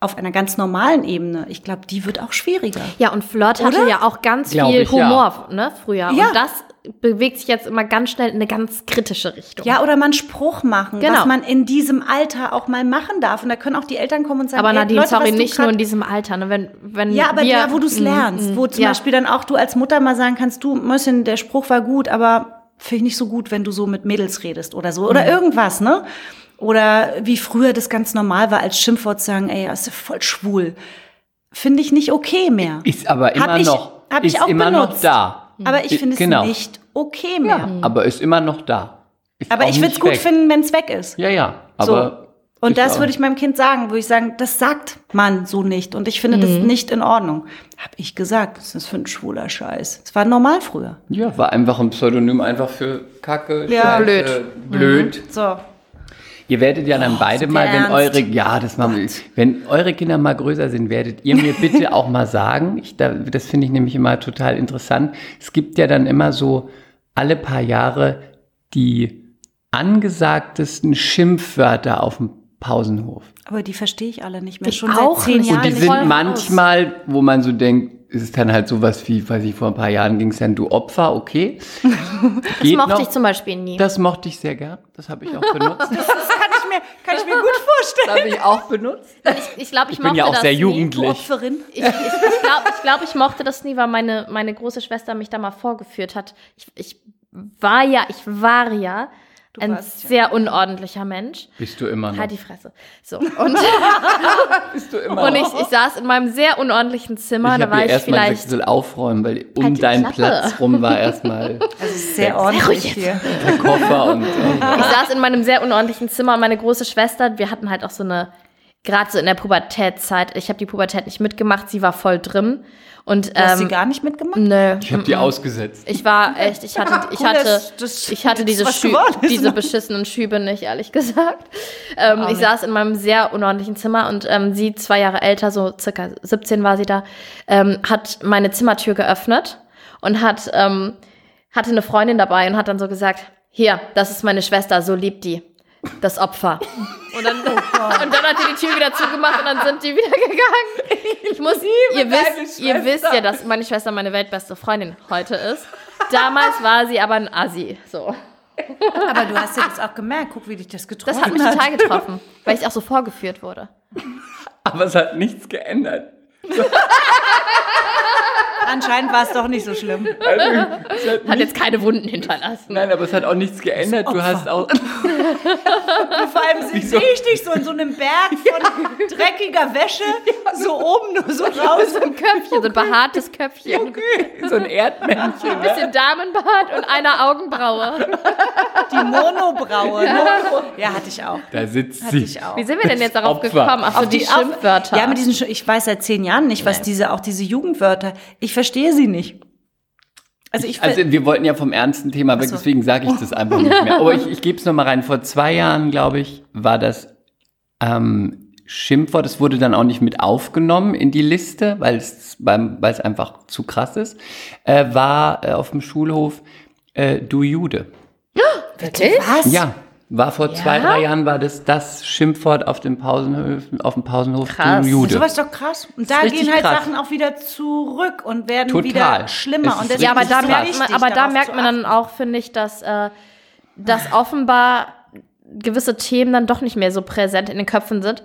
auf einer ganz normalen Ebene, ich glaube, die wird auch schwieriger. Ja, und Flirt hatte Oder? ja auch ganz Glaub viel ich, ja. Humor, ne, früher. Ja. Und das bewegt sich jetzt immer ganz schnell in eine ganz kritische Richtung. Ja, oder mal einen Spruch machen, Genau. was man in diesem Alter auch mal machen darf. Und da können auch die Eltern kommen und sagen, aber Nadine, Leute, sorry, was du nicht nur in diesem Alter. Ne? Wenn, wenn Ja, aber wir, da, wo du es Mm, lernst, mm, wo zum ja. Beispiel dann auch du als Mutter mal sagen kannst, du, Mösschen, der Spruch war gut, aber finde ich nicht so gut, wenn du so mit Mädels redest oder so. Mhm. Oder irgendwas, ne? Oder wie früher das ganz normal war, als Schimpfwort zu sagen, ey, das ist ja voll schwul. Finde ich nicht okay mehr. Ist aber immer ich- noch, hab ich ist auch immer noch benutzt. da. Aber ich finde es Genau. nicht okay mehr. Aber ist immer noch da. Ist Aber ich würde es gut finden, wenn es weg ist. Ja, ja. So. Aber Und ist das würde ich meinem Kind sagen, würde ich sagen, das sagt man so nicht. Und ich finde das Mhm. nicht in Ordnung. Hab ich gesagt, was ist das für ein schwuler Scheiß? Das war normal früher. Ja, war einfach ein Pseudonym einfach für Kacke, Ja. Scheiße, Blöd. blöd. So. Ihr werdet ja dann beide sind mal, wenn ernst? eure, ja, das machen wir, wenn eure Kinder mal größer sind, werdet ihr mir bitte auch mal sagen. Ich, da, das finde ich nämlich immer total interessant. Es gibt ja dann immer so alle paar Jahre die angesagtesten Schimpfwörter auf dem Pausenhof. Aber die verstehe ich alle nicht mehr. Ich Schon auch seit zehn nicht. Jahren. Und die sind manchmal, wo man so denkt, ist es dann halt sowas wie, weiß ich, vor ein paar Jahren ging es dann, du Opfer, okay. Das mochte noch. ich zum Beispiel nie. Das mochte ich sehr gern. Das habe ich auch benutzt. Das kann ich mir, kann ich mir gut Das vorstellen. habe ich auch benutzt. ich ich glaube, ich, Ich bin mochte ja auch das sehr nie. jugendlich. Opferin. Ich, ich, ich glaube, ich, glaub, ich mochte das nie, weil meine, meine große Schwester mich da mal vorgeführt hat. Ich, ich war ja, ich war ja ein warst ja. sehr unordentlicher Mensch. Bist du immer noch. Halt die Fresse. So. Und, Bist du immer und noch. ich, ich saß in meinem sehr unordentlichen Zimmer. ich da habe war dir ich erstmal gesagt, vielleicht. ich soll aufräumen, weil um Halt deinen Klappe. Platz rum war erstmal Also sehr ordentlich hier. der Koffer und, und Ich saß in meinem sehr unordentlichen Zimmer und meine große Schwester, wir hatten halt auch so eine, gerade so in der Pubertätzeit, ich habe die Pubertät nicht mitgemacht, sie war voll drin. Und, Du hast sie ähm, gar nicht mitgemacht? nö. ich habe die ausgesetzt. Ich war echt, ich hatte, ich hatte, das ich hatte diese, was Schü geworden ist. diese beschissenen Schübe nicht, ehrlich gesagt. Ähm, ich saß in meinem sehr unordentlichen Zimmer und ähm, sie, zwei Jahre älter, so circa 17 war sie da, ähm, hat meine Zimmertür geöffnet und hat, ähm, hatte eine Freundin dabei und hat dann so gesagt, hier, das ist meine Schwester, so liebt die. Das Opfer. Und dann, und dann hat sie die Tür wieder zugemacht und dann sind die wieder gegangen. Ich muss, ihr wisst, ihr wisst ja, dass meine Schwester meine weltbeste Freundin heute ist. Damals war sie aber ein Assi. So. Aber du hast ja das auch gemerkt. Guck, wie dich das getroffen Das hat mich total getroffen, weil ich auch so vorgeführt wurde. Aber es hat nichts geändert. Anscheinend war es doch nicht so schlimm. Also, hat Hat nicht, jetzt keine Wunden hinterlassen. nein, aber es hat auch nichts geändert. Du hast auch. Vor allem sehe Wieso? ich dich so in so einem Berg von dreckiger Wäsche, so oben nur so raus. So ein Köpfchen, so ein behaartes Köpfchen. so ein Erdmännchen. Ein bisschen Damenbart und eine Augenbraue. Die Monobraue. Ne? Ja, hatte ich auch. Da sitzt Hatte sie. ich auch. Wie sind wir denn jetzt darauf Opfer. gekommen? Ach so, die, auf- Schimpfwörter. Ja, mit diesen, ich weiß seit zehn Jahren nicht, was diese, auch diese Jugendwörter, ich verstehe sie nicht. Also ich, Also wir wollten ja vom ernsten Thema weg, so. deswegen sage ich das einfach nicht mehr. Aber ich, ich gebe es nochmal rein. Vor zwei Jahren, glaube ich, war das ähm, Schimpfwort. Es wurde dann auch nicht mit aufgenommen in die Liste, weil es beim, weil es einfach zu krass ist. Äh, war äh, auf dem Schulhof äh, du Jude. Wirklich? was? Ja, war vor zwei, drei Jahren war das das Schimpfwort auf dem Pausenhof, auf dem Pausenhof Krass. du Jude. Sowas ist doch krass. Und da gehen halt krass. Sachen auch wieder zurück und werden Total. wieder schlimmer. Und Ja, aber da merkt man, aber da merkt man dann auch, finde ich, dass, äh, dass offenbar gewisse Themen dann doch nicht mehr so präsent in den Köpfen sind.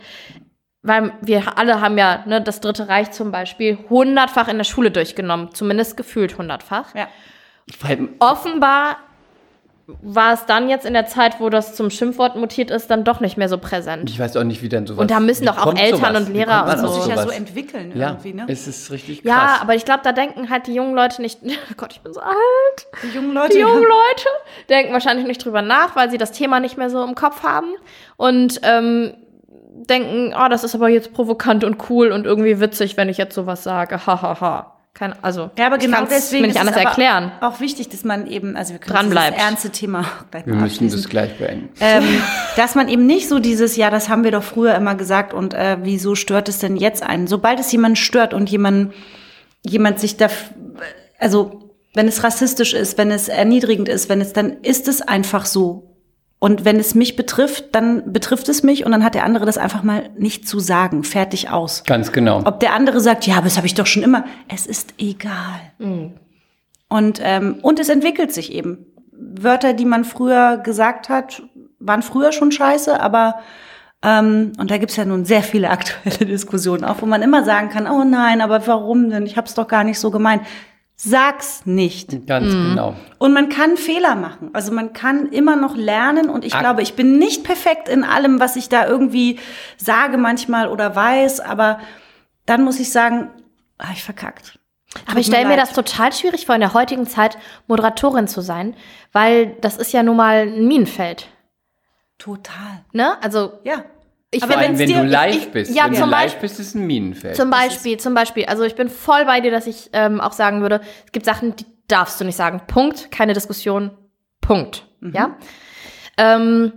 Weil wir alle haben ja ne, das Dritte Reich zum Beispiel hundertfach in der Schule durchgenommen, zumindest gefühlt hundertfach. Ja. Weil- Offenbar war es dann jetzt in der Zeit, wo das zum Schimpfwort mutiert ist, dann doch nicht mehr so präsent. Ich weiß auch nicht, wie dann sowas. Und da müssen doch auch Eltern sowas? und Lehrer und so. Muss sich ja so entwickeln Ja, irgendwie, ne? es ist richtig krass. Ja, aber ich glaube, da denken halt die jungen Leute nicht, oh Gott, ich bin so alt. Die jungen Leute. Die jungen Leute denken wahrscheinlich nicht drüber nach, weil sie das Thema nicht mehr so im Kopf haben und ähm, denken, oh, das ist aber jetzt provokant und cool und irgendwie witzig, wenn ich jetzt sowas sage. Hahaha. Ha, ha. Kein, also, Ja, aber genau deswegen mir nicht ist anders erklären. Auch wichtig, dass man eben, also wir können Dran bleibt. ernste Thema gleich Wir müssen das gleich beenden. ähm, dass man eben nicht so dieses, ja, das haben wir doch früher immer gesagt und äh, wieso stört es denn jetzt einen? Sobald es jemanden stört und jemand, jemand sich da, also wenn es rassistisch ist, wenn es erniedrigend ist, wenn es, dann ist es einfach so. Und wenn es mich betrifft, dann betrifft es mich und dann hat der andere das einfach mal nicht zu sagen. Fertig aus. Ganz genau. Ob der andere sagt, ja, aber das habe ich doch schon immer. Es ist egal. Und, ähm, und es entwickelt sich eben. Wörter, die man früher gesagt hat, waren früher schon scheiße, aber ähm, und da gibt's ja nun sehr viele aktuelle Diskussionen auch, wo man immer sagen kann, oh nein, aber warum denn? Ich habe es doch gar nicht so gemeint. Sag's nicht. Ganz genau. Und man kann Fehler machen. Also man kann immer noch lernen und ich Ak- glaube, ich bin nicht perfekt in allem, was ich da irgendwie sage manchmal oder weiß, aber dann muss ich sagen, ah, ich verkackt. Aber ich mir stelle mir das total schwierig vor, in der heutigen Zeit Moderatorin zu sein, weil das ist ja nun mal ein Minenfeld. Total. Ne? Also Ja. Ich Aber finde, wenn dir- du live ich- bist. ja, wenn du zum live Beispiel- bist, ist ein Minenfeld. zum Beispiel, zum Beispiel, also ich bin voll bei dir, dass ich ähm, auch sagen würde, es gibt Sachen, die darfst du nicht sagen. Punkt, keine Diskussion. Punkt. Ja. Ähm,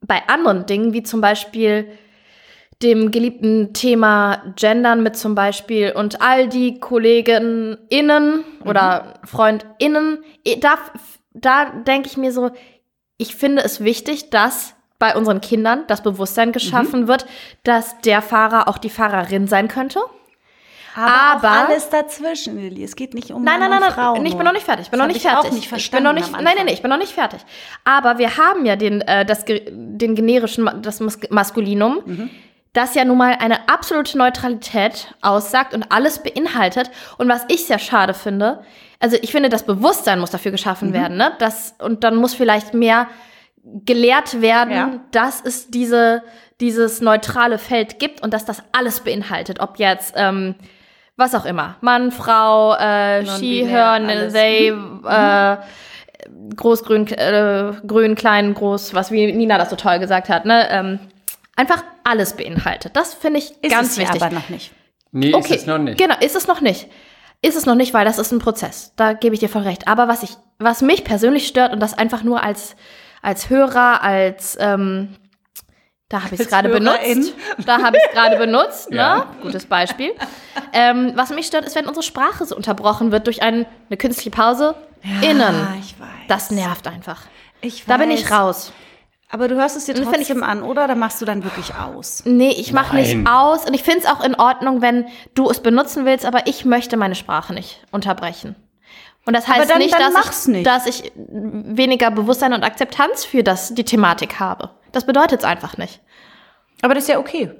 bei anderen Dingen, wie zum Beispiel dem geliebten Thema Gendern mit zum Beispiel und all die KollegenInnen oder FreundInnen, eh, da, da denke ich mir so, ich finde es wichtig, dass bei unseren Kindern das Bewusstsein geschaffen wird, dass der Fahrer auch die Fahrerin sein könnte. Aber, Aber- alles dazwischen, Lilly. Es geht nicht um Nein, nein, Mann nein, Frau nein, ich bin noch nicht fertig. Ich bin Das noch nicht ich fertig. auch nicht ich bin noch nicht, nein, nein, nein, ich bin noch nicht fertig. Aber wir haben ja den, äh, das, den generischen, das Mas Maskulinum, Mhm. das ja nun mal eine absolute Neutralität aussagt und alles beinhaltet. Und was ich sehr schade finde, also ich finde, das Bewusstsein muss dafür geschaffen Mhm. werden, ne? Das, und dann muss vielleicht mehr gelehrt werden, Ja. dass es diese, dieses neutrale Feld gibt und dass das alles beinhaltet. Ob jetzt, ähm, was auch immer. Mann, Frau, äh, she, her, alles. they, äh, groß, grün, äh, grün, klein, groß, was wie Nina das so toll gesagt hat, ne? Ähm, einfach alles beinhaltet. Das finde ich Ist ganz es wichtig. ja aber noch nicht. Nee, Okay, ist es noch nicht. Genau, ist es noch nicht. Ist es noch nicht, weil das ist ein Prozess. Da gebe ich dir voll recht. Aber was ich, was mich persönlich stört und das einfach nur als, als Hörer, als, ähm, da habe ich es gerade benutzt. Da habe ich es gerade benutzt, Ja. ne? Gutes Beispiel. Ähm, was mich stört, ist, wenn unsere Sprache so unterbrochen wird durch ein, eine künstliche Pause innen. ich weiß. Das nervt einfach. Ich Da bin ich weiß. raus. Aber du hörst es dir find ich- trotzdem an, oder? Da machst du dann wirklich aus. Nee, ich mache nicht aus. Und ich finde es auch in Ordnung, wenn du es benutzen willst, aber ich möchte meine Sprache nicht unterbrechen. Und das heißt dann- nicht, dann dass, ich, nicht. dass ich weniger Bewusstsein und Akzeptanz für das, die Thematik habe. Das bedeutet es einfach nicht. Aber das ist ja okay.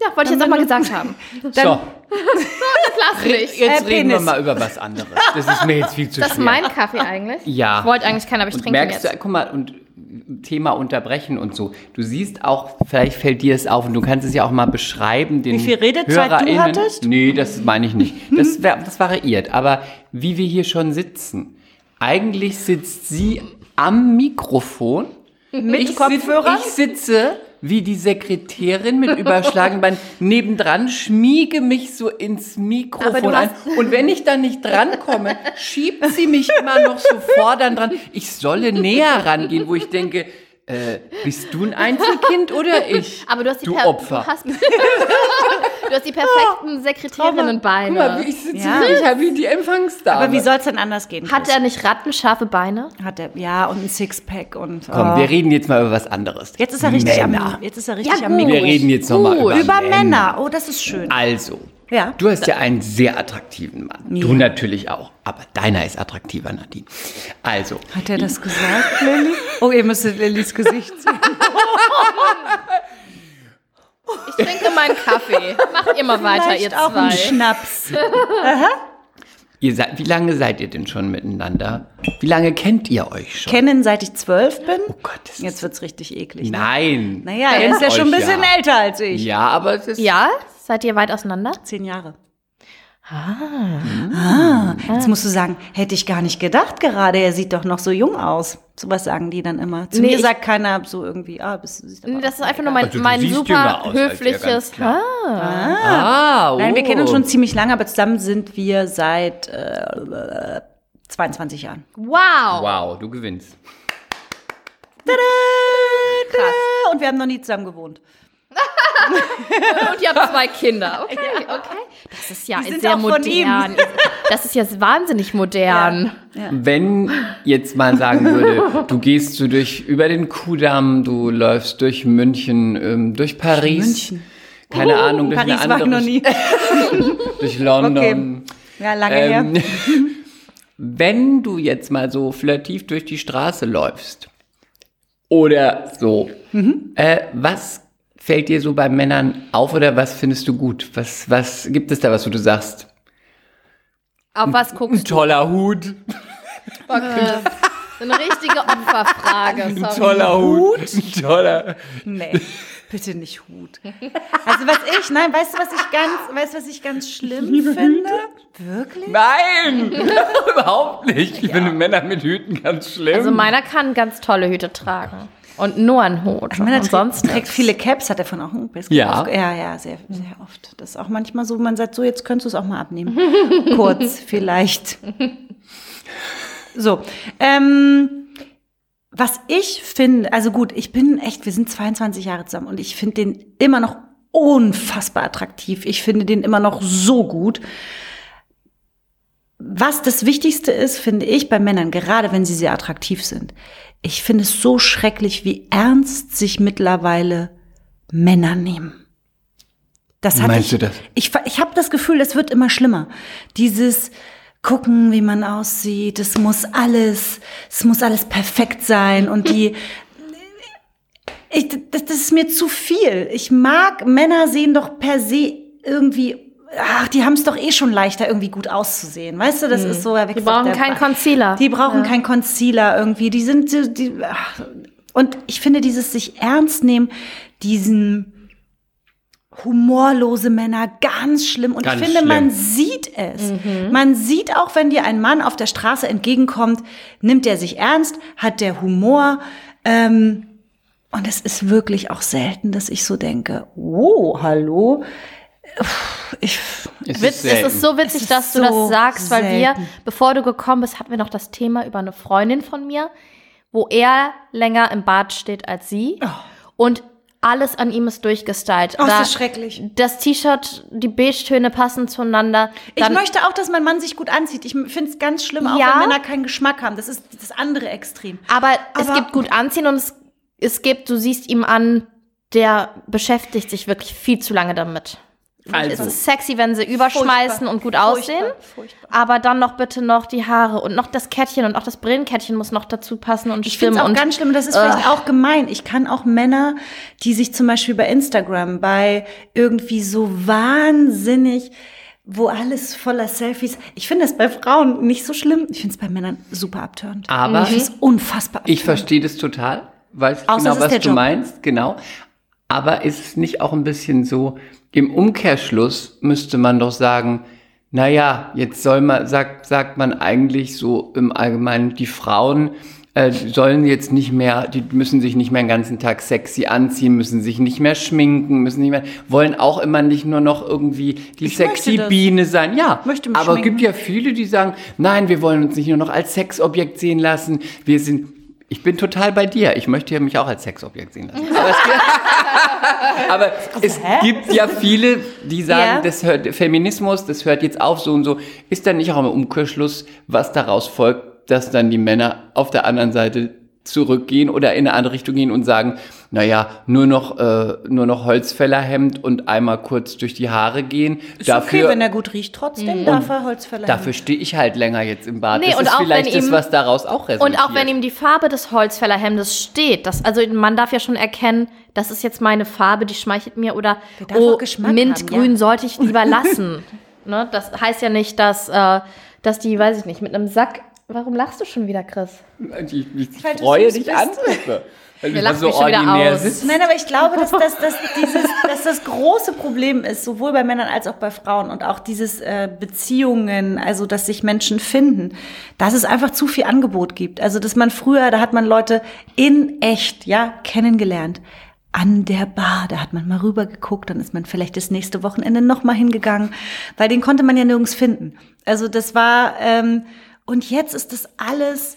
Ja, wollte ich jetzt auch mal gesagt haben. so, Lass mich. jetzt Äh, reden wir mal über was anderes. Das ist mir jetzt viel zu Das ist schwer. mein Kaffee eigentlich. Ja. Ich wollte eigentlich keinen, aber ich und trinke ihn merkst jetzt. du, guck mal, und Thema unterbrechen und so. Du siehst auch, vielleicht fällt dir es auf und du kannst es ja auch mal beschreiben. Den Wie viel Redezeit du HörerInnen. hattest? Nee, das meine ich nicht. Das, das variiert. Aber wie wir hier schon sitzen, eigentlich sitzt sie am Mikrofon. Mit ich Kopfhörern? Sitz, ich sitze wie die Sekretärin mit überschlagenem Bein nebendran, schmiege mich so ins Mikrofon ein. Und wenn ich dann nicht drankomme, schiebt sie mich immer noch so vordern dran. Ich solle näher rangehen, wo ich denke, äh, bist du ein Einzelkind oder ich? Aber du hast die, du per- Opfer. Du hast, du hast die perfekten Sekretärinnenbeine. Guck mal, wie ich sitze Ja. ich habe wie die Empfangsdame. Aber wie soll es denn anders gehen? Hat er nicht rattenscharfe Beine? Hat er, ja, und ein Sixpack und. Komm, oh. wir reden jetzt mal über was anderes. Jetzt ist er richtig Männer. am, jetzt ist er richtig Ja, am. Mikro. Wir reden jetzt nochmal Gut. über, Über Männer. Oh, das ist schön. Also, Ja. du hast ja einen sehr attraktiven Mann. Du Ja. natürlich auch. Aber deiner ist attraktiver, Nadine. Also, Hat er das gesagt, Lilly? Oh, ihr müsstet Lillys Gesicht sehen. Ich trinke meinen Kaffee. Macht immer weiter, ihr Vielleicht auch ein zwei. Schnaps. ihr seid, wie lange seid ihr denn schon miteinander? Wie lange kennt ihr euch schon? Kennen, seit ich zwölf bin. oh Gott, das Jetzt wird's richtig eklig. Ne? Nein. Naja, er ist ja schon ein bisschen ja. älter als ich. Ja, aber es ist. Ja? Seid ihr weit auseinander? Zehn Jahre. Ah. Jetzt musst du sagen, hätte ich gar nicht gedacht gerade, er sieht doch noch so jung aus. Sowas sagen die dann immer. Zu Nee, mir sagt keiner so irgendwie, ah, bist du siehst aber Nee, Das ist einfach nur mein, Also mein super aus er, höfliches. Ah. Ah, oh. Nein, wir kennen uns schon ziemlich lange, aber zusammen sind wir seit äh, 22 Jahren. Wow. Wow, du gewinnst. Krass. Und wir haben noch nie zusammen gewohnt. Und ihr habt zwei Kinder. Okay, okay. Das ist ja Die sind sehr auch von ihm. modern. Das ist ja wahnsinnig modern. Wenn jetzt mal sagen würde, du gehst so durch über den Kudamm, du läufst durch München, ähm, durch Paris, München. keine Ahnung, durch Paris eine war ich andere, noch nie. durch London. Ja, lange Ähm, her. wenn du jetzt mal so flirtiv durch die Straße läufst oder so, Mhm. äh, was fällt dir so bei Männern auf oder was findest du gut? Was, was gibt es da, was wo du sagst? Auf was Ein guckst du? toller Hut, Okay. Eine richtige Opferfrage. ein Sorry. toller Hut, ein toller. Nee. Bitte nicht Hut. Also was ich, nein, weißt du, was ich ganz, weißt du, was ich ganz schlimm finde? Wirklich? Nein, überhaupt nicht. Ich finde Männer mit Hüten ganz schlimm. Also meiner kann ganz tolle Hüte tragen. Und nur einen Hut. Männer und sonst trägt, viele Caps, hat er von auch ein Bild Ja. Ja, ja, sehr, sehr oft. Das ist auch manchmal so, man sagt so, jetzt könntest du es auch mal abnehmen. Kurz, vielleicht. So, ähm, was ich finde, also gut, ich bin echt, wir sind 22 Jahre zusammen und ich finde den immer noch unfassbar attraktiv. Ich finde den immer noch so gut. Was das Wichtigste ist, finde ich bei Männern, gerade wenn sie sehr attraktiv sind. Ich finde es so schrecklich, wie ernst sich mittlerweile Männer nehmen. Das hatte meinst ich, du das? Ich, ich habe das Gefühl, es wird immer schlimmer. Dieses gucken, wie man aussieht, es muss alles, es muss alles perfekt sein und die ich, das, das ist mir zu viel. Ich mag, Männer sehen doch per se irgendwie, ach, die haben es doch eh schon leichter, irgendwie gut auszusehen. Weißt du, das ist so. Die brauchen keinen Concealer. Die brauchen keinen Concealer irgendwie. Die sind, so- die, ach. und ich finde dieses sich ernst nehmen, diesen humorlose Männer ganz schlimm. Und Ganz ich finde, man schlimm. sieht es. Man sieht auch, wenn dir ein Mann auf der Straße entgegenkommt, nimmt er sich ernst, hat der Humor. Ähm, und es ist wirklich auch selten, dass ich so denke, oh, hallo. Ich, Es Witz, es selten. ist so witzig, Es dass ist du das so sagst, weil wir, selten. bevor du gekommen bist, hatten wir noch das Thema über eine Freundin von mir, wo er länger im Bad steht als sie. Und alles an ihm ist durchgestylt. Oh, ist Da- das schrecklich. Das T-Shirt, die Beige-Töne passen zueinander. ich Dann- möchte auch, dass mein Mann sich gut anzieht. Ich finde es ganz schlimm, auch Ja. wenn Männer keinen Geschmack haben. Das ist das andere Extrem. Aber, es Aber- gibt gut anziehen und es, es gibt, du siehst ihm an, der beschäftigt sich wirklich viel zu lange damit. Es Also, ist sexy, wenn sie überschmeißen Furchtbar. und gut Furchtbar. aussehen. Furchtbar. Aber dann noch bitte noch die Haare und noch das Kettchen und auch das Brillenkettchen muss noch dazu passen und Ich finde stimmen. es auch und ganz schlimm, das ist vielleicht auch gemein. Ich kann auch Männer, die sich zum Beispiel bei Instagram, bei irgendwie so wahnsinnig, wo alles voller Selfies, ich finde es bei Frauen nicht so schlimm. Ich finde es bei Männern super abtörend. Aber ich finde es unfassbar ich verstehe das total, weiß Außer genau, es was du Job. meinst, genau. Aber ist es nicht auch ein bisschen so, im Umkehrschluss müsste man doch sagen, naja, jetzt soll man, sagt, sagt man eigentlich so im Allgemeinen, die Frauen äh, sollen jetzt nicht mehr, die müssen sich nicht mehr den ganzen Tag sexy anziehen, müssen sich nicht mehr schminken, müssen nicht mehr, wollen auch immer nicht nur noch irgendwie die Ich sexy. Biene sein. Ja, Möchte mich aber schminken. gibt ja viele, die sagen, nein, wir wollen uns nicht nur noch als Sexobjekt sehen lassen, wir sind ich bin total bei dir. Ich möchte ja mich auch als Sexobjekt sehen lassen. Aber es, aber es gibt ja viele, die sagen, Ja. das hört, Feminismus, das hört jetzt auf, so und so. Ist dann nicht auch im Umkehrschluss, was daraus folgt, dass dann die Männer auf der anderen Seite zurückgehen oder in eine andere Richtung gehen und sagen, naja, nur noch, äh, nur noch Holzfällerhemd und einmal kurz durch die Haare gehen. Ist dafür, okay, wenn er gut riecht. Trotzdem darf er Holzfäller dafür stehe ich halt länger jetzt im Bad. Nee, das und ist auch vielleicht wenn das, ihm- was daraus auch resultiert. Und auch wenn ihm die Farbe des Holzfällerhemdes steht, das, also man darf ja schon erkennen, das ist jetzt meine Farbe, die schmeichelt mir oder oh, Mintgrün haben, ja. sollte ich lieber lassen. ne? Das heißt ja nicht, dass, äh, dass die, weiß ich nicht, mit einem Sack. Warum lachst du schon wieder, Chris? Ich, ich Weil freue dich angucke. Weil Wir du lachen so mich schon wieder aus. sitzt. Nein, aber ich glaube, dass das, dass, dieses, dass das große Problem ist, sowohl bei Männern als auch bei Frauen und auch dieses äh, Beziehungen, also dass sich Menschen finden, dass es einfach zu viel Angebot gibt. Also dass man früher, da hat man Leute in echt, ja, kennengelernt. An der Bar, da hat man mal rübergeguckt, dann ist man vielleicht das nächste Wochenende noch mal hingegangen, weil den konnte man ja nirgends finden. Also das war ähm, und jetzt ist das alles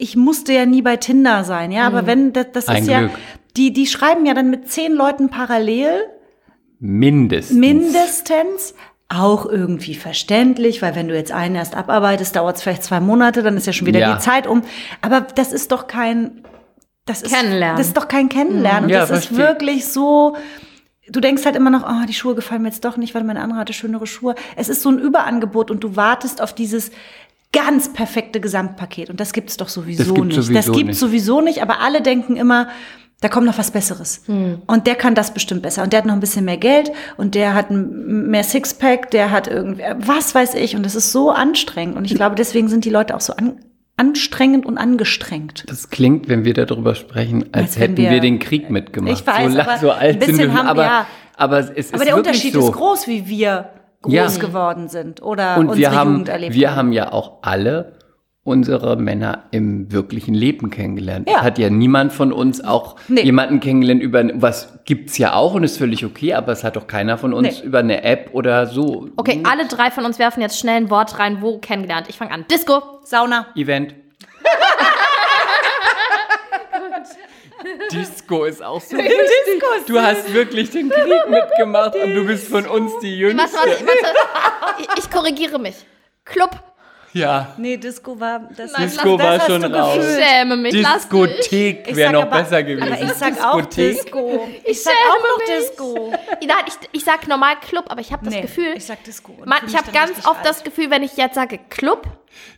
ich musste ja nie bei Tinder sein, ja, aber wenn das, das Ein ist ja, Glück. die die schreiben ja dann mit zehn Leuten parallel Mindestens. mindestens auch irgendwie verständlich, weil wenn du jetzt einen erst abarbeitest, dauert es vielleicht zwei Monate, dann ist ja schon wieder Ja. die Zeit um. Aber das ist doch kein das ist, Kennenlernen. Das ist doch kein Kennenlernen. Und Ja, das ist verstehe. wirklich so. Du denkst halt immer noch, oh, die Schuhe gefallen mir jetzt doch nicht, weil meine andere hatte schönere Schuhe. Es ist so ein Überangebot und du wartest auf dieses ganz perfekte Gesamtpaket. Und das gibt es doch sowieso Das gibt's nicht. sowieso das gibt's nicht. sowieso nicht, aber alle denken immer, da kommt noch was Besseres. Und der kann das bestimmt besser. Und der hat noch ein bisschen mehr Geld und der hat mehr Sixpack, der hat irgendwie, was weiß ich. Und das ist so anstrengend. Und ich glaube, deswegen sind die Leute auch so an, anstrengend und angestrengt. Das klingt, wenn wir darüber sprechen, als, Als hätten wir, wir- den Krieg mitgemacht. Ich weiß, so, aber so alt sind wir, haben aber, ja- aber es ist Aber der Unterschied so. ist groß, wie wir groß Ja. geworden sind oder Und unsere wir haben, Jugend erlebt wir haben ja auch alle unsere Männer im wirklichen Leben kennengelernt. Ja. Hat ja niemand von uns auch Nee. jemanden kennengelernt über, was gibt's ja auch und ist völlig okay, aber es hat doch keiner von uns Nee. über eine App oder so. Okay, alle drei von uns werfen jetzt schnell ein Wort rein, wo kennengelernt. Ich fange an. Disco. Sauna. Event. Disco ist auch so richtig. Du hast wirklich den Krieg mitgemacht und du bist von uns die Jüngste. Warte, warte. Ich, ich korrigiere mich. Club. Ja, Nee, Disco war das Disco das war schon raus. Ich schäme mich. Diskothek wäre noch aber- besser gewesen. Aber ich sag auch Diskothek. Disco. Ich, Ich sag schäme auch noch mich. Disco. Nein, ich, ich sag normal Club, aber ich habe das Nee, Gefühl. ich sag Disco Man, ich habe ganz oft alt. das Gefühl, wenn ich jetzt sage Club,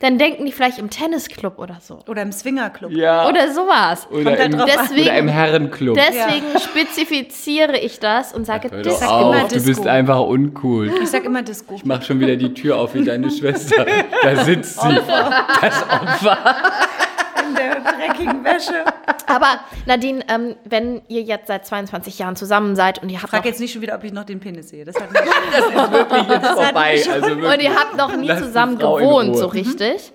dann denken die vielleicht im Tennisclub oder so. Oder im Swingerclub. Ja. Oder sowas. oder, Kommt im. Deswegen- oder im Herrenclub. Deswegen spezifiziere ich das und sage Hör Disco. doch auf, du Disco. bist einfach uncool. Ich sag immer Disco. Ich mach schon wieder die Tür auf wie deine Schwester. Da sitzt sie. Das Opfer. In der dreckigen Wäsche. Aber Nadine, ähm, wenn ihr jetzt seit 22 Jahren zusammen seid und ihr habt Frag noch, jetzt nicht schon wieder, ob ich noch den Penis sehe. Das hat mich Das ist wirklich jetzt vorbei. Also und wirklich. ihr habt noch nie Lass zusammen gewohnt, so richtig.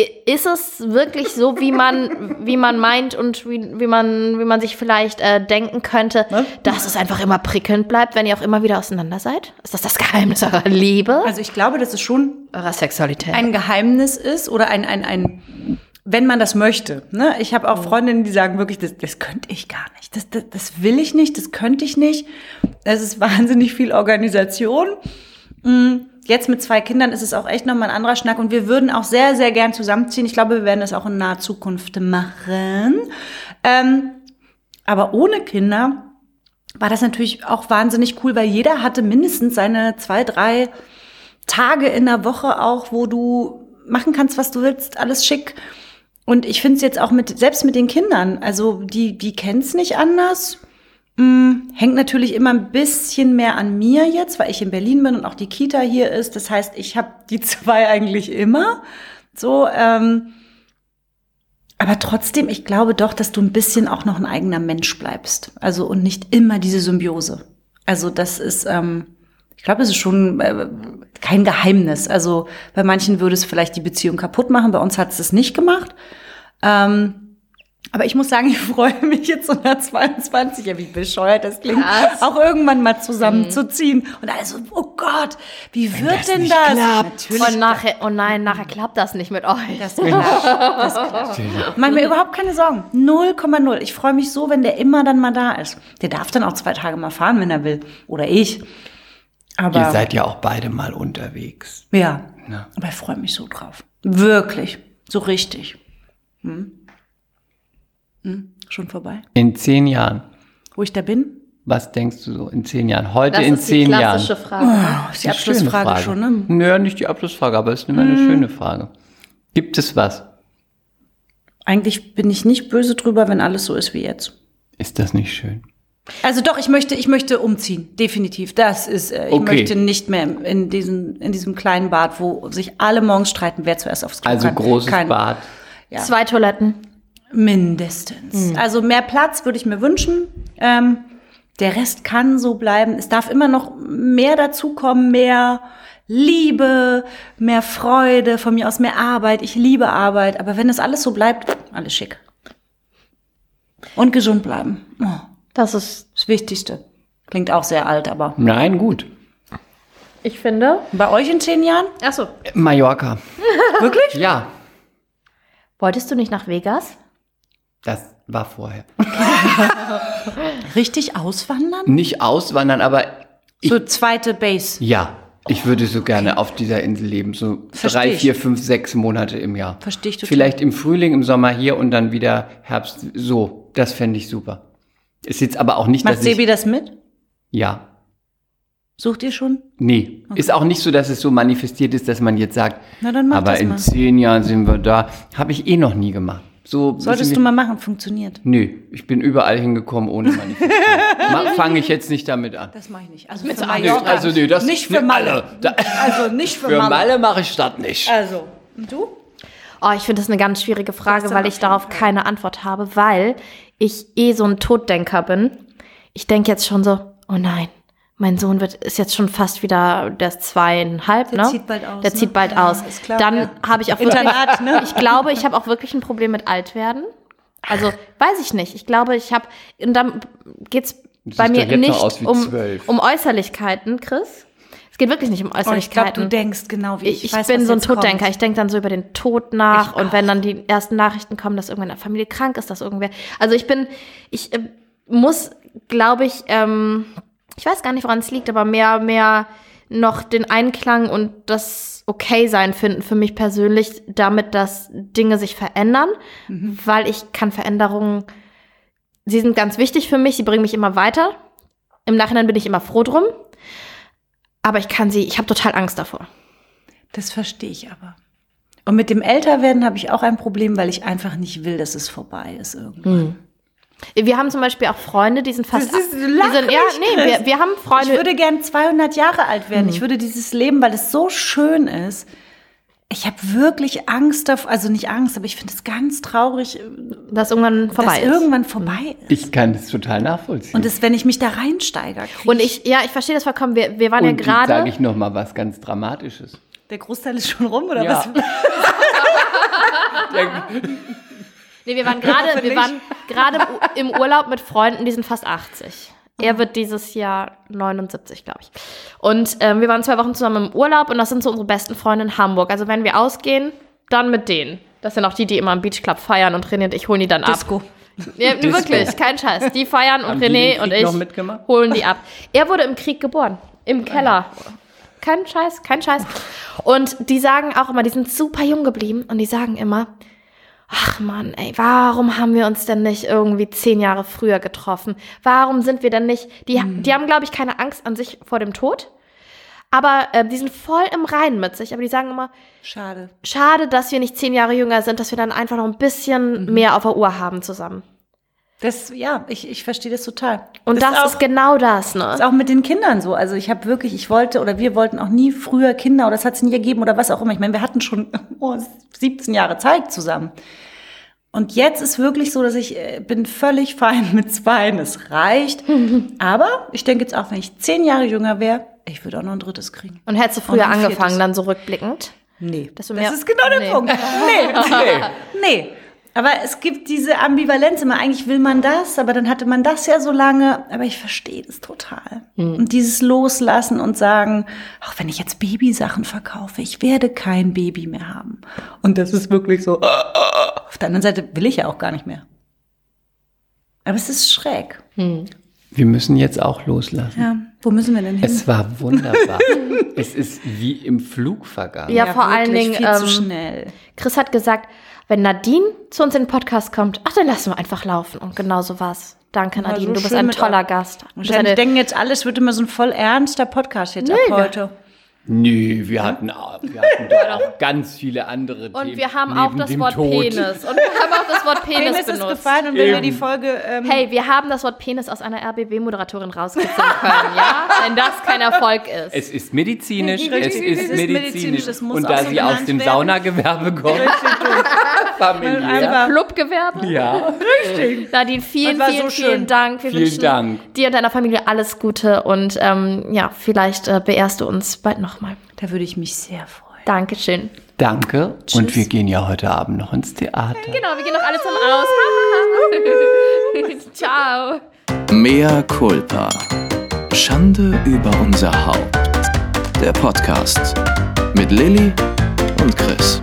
I- Ist es wirklich so, wie man, wie man meint und wie, wie, man, wie man sich vielleicht äh, denken könnte, dass es einfach immer prickelnd bleibt, wenn ihr auch immer wieder auseinander seid? Ist das das Geheimnis eurer Liebe? also ich glaube, dass es schon eurer Sexualität? ein Geheimnis ist oder ein, ein, ein wenn man das möchte. Ne? Ich habe auch Freundinnen, die sagen wirklich, das, das könnte ich gar nicht. Das, das, das will ich nicht, das könnte ich nicht. Es ist wahnsinnig viel Organisation. Mm, Jetzt mit zwei Kindern ist es auch echt nochmal ein anderer Schnack und wir würden auch sehr, sehr gern zusammenziehen. Ich glaube, wir werden das auch in naher Zukunft machen. Ähm, aber ohne Kinder war das natürlich auch wahnsinnig cool, weil jeder hatte mindestens seine zwei, drei Tage in der Woche auch, wo du machen kannst, was du willst, alles schick. Und ich finde es jetzt auch mit, selbst mit den Kindern, also die, die kennen es nicht anders. Hm, hängt natürlich immer ein bisschen mehr an mir jetzt, weil ich in Berlin bin und auch die Kita hier ist. Das heißt, ich habe die zwei eigentlich immer. So, ähm, aber trotzdem, ich glaube doch, dass du ein bisschen auch noch ein eigener Mensch bleibst. Also und nicht immer diese Symbiose. Also das ist, ähm, ich glaube, es ist schon äh, kein Geheimnis. Also bei manchen würde es vielleicht die Beziehung kaputt machen. Bei uns hat es das nicht gemacht. Ähm, aber ich muss sagen, ich freue mich jetzt so nach 22, ja, wie bescheuert das klingt, Krass. auch irgendwann mal zusammenzuziehen. Und also, oh Gott, wie wird das denn das? Natürlich Und nachher, oh nein, nachher klappt das nicht mit euch. das klappt. Das klappt. Mach mir überhaupt keine Sorgen. 0,0. Ich freue mich so, wenn der immer dann mal da ist. Der darf dann auch zwei Tage mal fahren, wenn er will. Oder ich. Aber Ihr seid ja auch beide mal unterwegs. ja. Ja. Aber ich freue mich so drauf. Wirklich. So richtig. Hm? Hm? Schon vorbei? In zehn Jahren. Wo ich da bin? Was denkst du so in zehn Jahren? Heute Das in ist die zehn Jahren. klassische Frage. Oh, ist die Eine schöne Abschlussfrage Frage. schon, ne? Nö, nicht die Abschlussfrage, aber es ist immer eine schöne Frage. Gibt es was? Eigentlich bin ich nicht böse drüber, wenn alles so ist wie jetzt. Ist das nicht schön? Also doch, ich möchte, ich möchte umziehen, definitiv. Das ist, äh, ich Okay. möchte nicht mehr in diesem, in diesem kleinen Bad, wo sich alle morgens streiten, wer zuerst aufs Klo Also kann. großes Kein- Bad. Ja. Zwei Toiletten. Mindestens. Also mehr Platz würde ich mir wünschen. Ähm, der Rest kann so bleiben. Es darf immer noch mehr dazukommen, mehr Liebe, mehr Freude, von mir aus mehr Arbeit. Ich liebe Arbeit, aber wenn das alles so bleibt, alles schick. Und gesund bleiben. Oh, Das ist, das Wichtigste. Klingt auch sehr alt, aber. Nein, gut. ich finde. Bei euch in zehn Jahren? Achso. Mallorca. Wirklich? Ja, Wolltest du nicht nach Vegas? das war vorher. Richtig auswandern? Nicht auswandern, aber So zweite Base. ja, ich würde so gerne auf dieser Insel leben. So Versteh drei, ich. vier, fünf, sechs Monate im Jahr. Versteh ich total. Vielleicht im Frühling, im Sommer hier und dann wieder Herbst. So, das fände ich super. Ist jetzt aber auch nicht, Macht dass ich... Sebi das mit? Ja, Sucht ihr schon? Nee, ist auch nicht so, dass es so manifestiert ist, dass man jetzt sagt, Na, dann mach aber das in mal. zehn Jahren sind wir da. Habe ich eh noch nie gemacht. So Solltest du mal machen, funktioniert. Nö, ich bin überall hingekommen ohne Manifestieren. Fange ich jetzt nicht damit an. Das mache ich nicht. Also Mit für Mallorca. also nee, das nicht für Malle. alle. Da, Also nicht für, für Malle. Malle mache ich das nicht. Also, und du? Oh, ich finde das eine ganz schwierige Frage, weil ich darauf Fall. keine Antwort habe, weil ich eh so ein Toddenker bin. Ich denke jetzt schon so, oh nein, mein Sohn wird, ist jetzt schon fast wieder, der ist zweieinhalb, Der ne? zieht bald aus, Der ne? zieht bald Ja, aus. ist klar, Dann ja. habe ich auch wirklich, Internat, ne? ich glaube, ich habe auch wirklich ein Problem mit Altwerden. Also, weiß ich nicht. Ich glaube, ich habe, und dann geht's Du bei mir nicht um, um Äußerlichkeiten, Chris. Geht wirklich nicht um Oh, ich Äußerlichkeiten. glaube, du denkst genau wie ich. Ich, ich weiß, bin so ein kommt. Toddenker. Ich denke dann so über den Tod nach Ich und wenn dann die ersten Nachrichten kommen, dass irgendwann eine Familie krank ist, dass irgendwer. Also ich bin, ich äh, muss, glaube ich, ähm, ich weiß gar nicht, woran es liegt, aber mehr, mehr noch den Einklang und das Okay-Sein finden für mich persönlich, damit, dass Dinge sich verändern, Mhm. weil ich kann Veränderungen, sie sind ganz wichtig für mich, sie bringen mich immer weiter. Im Nachhinein bin ich immer froh drum. Aber ich kann sie, ich habe total Angst davor. Das verstehe ich aber. Und mit dem Älterwerden habe ich auch ein Problem, weil ich einfach nicht will, dass es vorbei ist irgendwann. Wir haben zum Beispiel auch Freunde, die sind fast. Das ist- die lach sind, ja, nee, wir, wir haben Ich Freunde. würde gern 200 Jahre alt werden. Mhm. Ich würde dieses Leben, weil es so schön ist. Ich habe wirklich Angst davor, also nicht Angst, aber ich finde es ganz traurig, dass irgendwann vorbei dass ist. Mhm. irgendwann vorbei ist. Ich kann das total nachvollziehen. Und das, wenn ich mich da reinsteige, Und ich, ja, ich verstehe das vollkommen. Wir, wir waren ja Und sage gerade. ich noch mal was ganz Dramatisches. der Großteil ist schon rum, oder Ja. was? Nee, wir waren gerade, wir waren gerade im Urlaub mit Freunden, die sind fast 80. Er wird dieses Jahr 79, glaube ich. Und ähm, wir waren zwei Wochen zusammen im Urlaub und das sind so unsere besten Freunde in Hamburg. Also wenn wir ausgehen, dann mit denen. Das sind auch die, die immer im Beachclub feiern und René und ich holen die dann ab. Disco. Ja, Disco. wirklich, kein Scheiß. Die feiern und Haben René und ich noch mitgemacht? holen die ab. Er wurde im Krieg geboren, im Keller. Kein Scheiß, kein Scheiß. Und die sagen auch immer, die sind super jung geblieben und die sagen immer, ach Mann, ey, warum haben wir uns denn nicht irgendwie zehn Jahre früher getroffen? Warum sind wir denn nicht, die, die haben, glaube ich, keine Angst an sich vor dem Tod. Aber äh, die sind voll im Reinen mit sich. Aber die sagen immer, Schade. schade, dass wir nicht zehn Jahre jünger sind, dass wir dann einfach noch ein bisschen Mhm. mehr auf der Uhr haben zusammen. Das, ja, ich, ich verstehe das total. Und das, ist, auch, genau das, ne? ist auch mit den Kindern so. Also ich habe wirklich, ich wollte oder wir wollten auch nie früher Kinder oder das hat es nie gegeben oder was auch immer. Ich meine, wir hatten schon oh, 17 Jahre Zeit zusammen. Und jetzt ist wirklich so, dass ich äh, bin völlig fein mit zwei. Es reicht. Aber ich denke jetzt auch, wenn ich zehn Jahre jünger wäre, ich würde auch noch ein drittes kriegen. Und hättest du früher angefangen, viertes. dann so rückblickend? Nee, das ist genau der Nee. Punkt. Nee, nee, nee. Aber es gibt diese Ambivalenz immer. Eigentlich will man das, aber dann hatte man das ja so lange. Aber ich verstehe das total. Und dieses Loslassen und sagen, auch wenn ich jetzt Babysachen verkaufe, ich werde kein Baby mehr haben. Und das ist wirklich so. Auf der anderen Seite will ich ja auch gar nicht mehr. Aber es ist schräg. Wir müssen jetzt auch loslassen. Ja, wo müssen wir denn hin? Es war wunderbar. es ist wie im Flug vergangen. Ja, vor allen Dingen, viel zu ähm, schnell. Chris hat gesagt, wenn Nadine zu uns in den Podcast kommt, ach, dann lassen wir einfach laufen. Und genau so war's. Danke, Nadine. so du bist ein toller. Gast. Wahrscheinlich denken jetzt alle, es wird immer so ein voll ernster Podcast jetzt ab wir- heute. Nö, wir hatten, auch- wir hatten doch auch ganz viele andere Themen. und wir haben auch das Wort Tod. Penis. Und wir haben auch das Wort Penis Penis ist benutzt. gefallen und wenn wir die Folge ähm, Hey, wir haben das Wort Penis aus einer RBB-Moderatorin rauskitzeln können, ja? Wenn das kein Erfolg ist. Es ist medizinisch, es Richtig, ist, es ist medizinisch. es muss und da so sie aus dem. Saunagewerbe kommt, familiär. Clubgewerbe. Ja, Nadine, vielen, vielen, so vielen. Dank. Wir Vielen Dank. dir und deiner Familie alles Gute und ähm, ja, vielleicht äh, beehrst du uns bald nochmal. da würde ich mich sehr freuen. Dankeschön. danke. Und wir gehen ja heute Abend noch ins Theater. Genau, wir gehen noch alle zum Aus. Ciao. Mea culpa. Schande über unser Haupt. Der Podcast mit Lilly und Chris.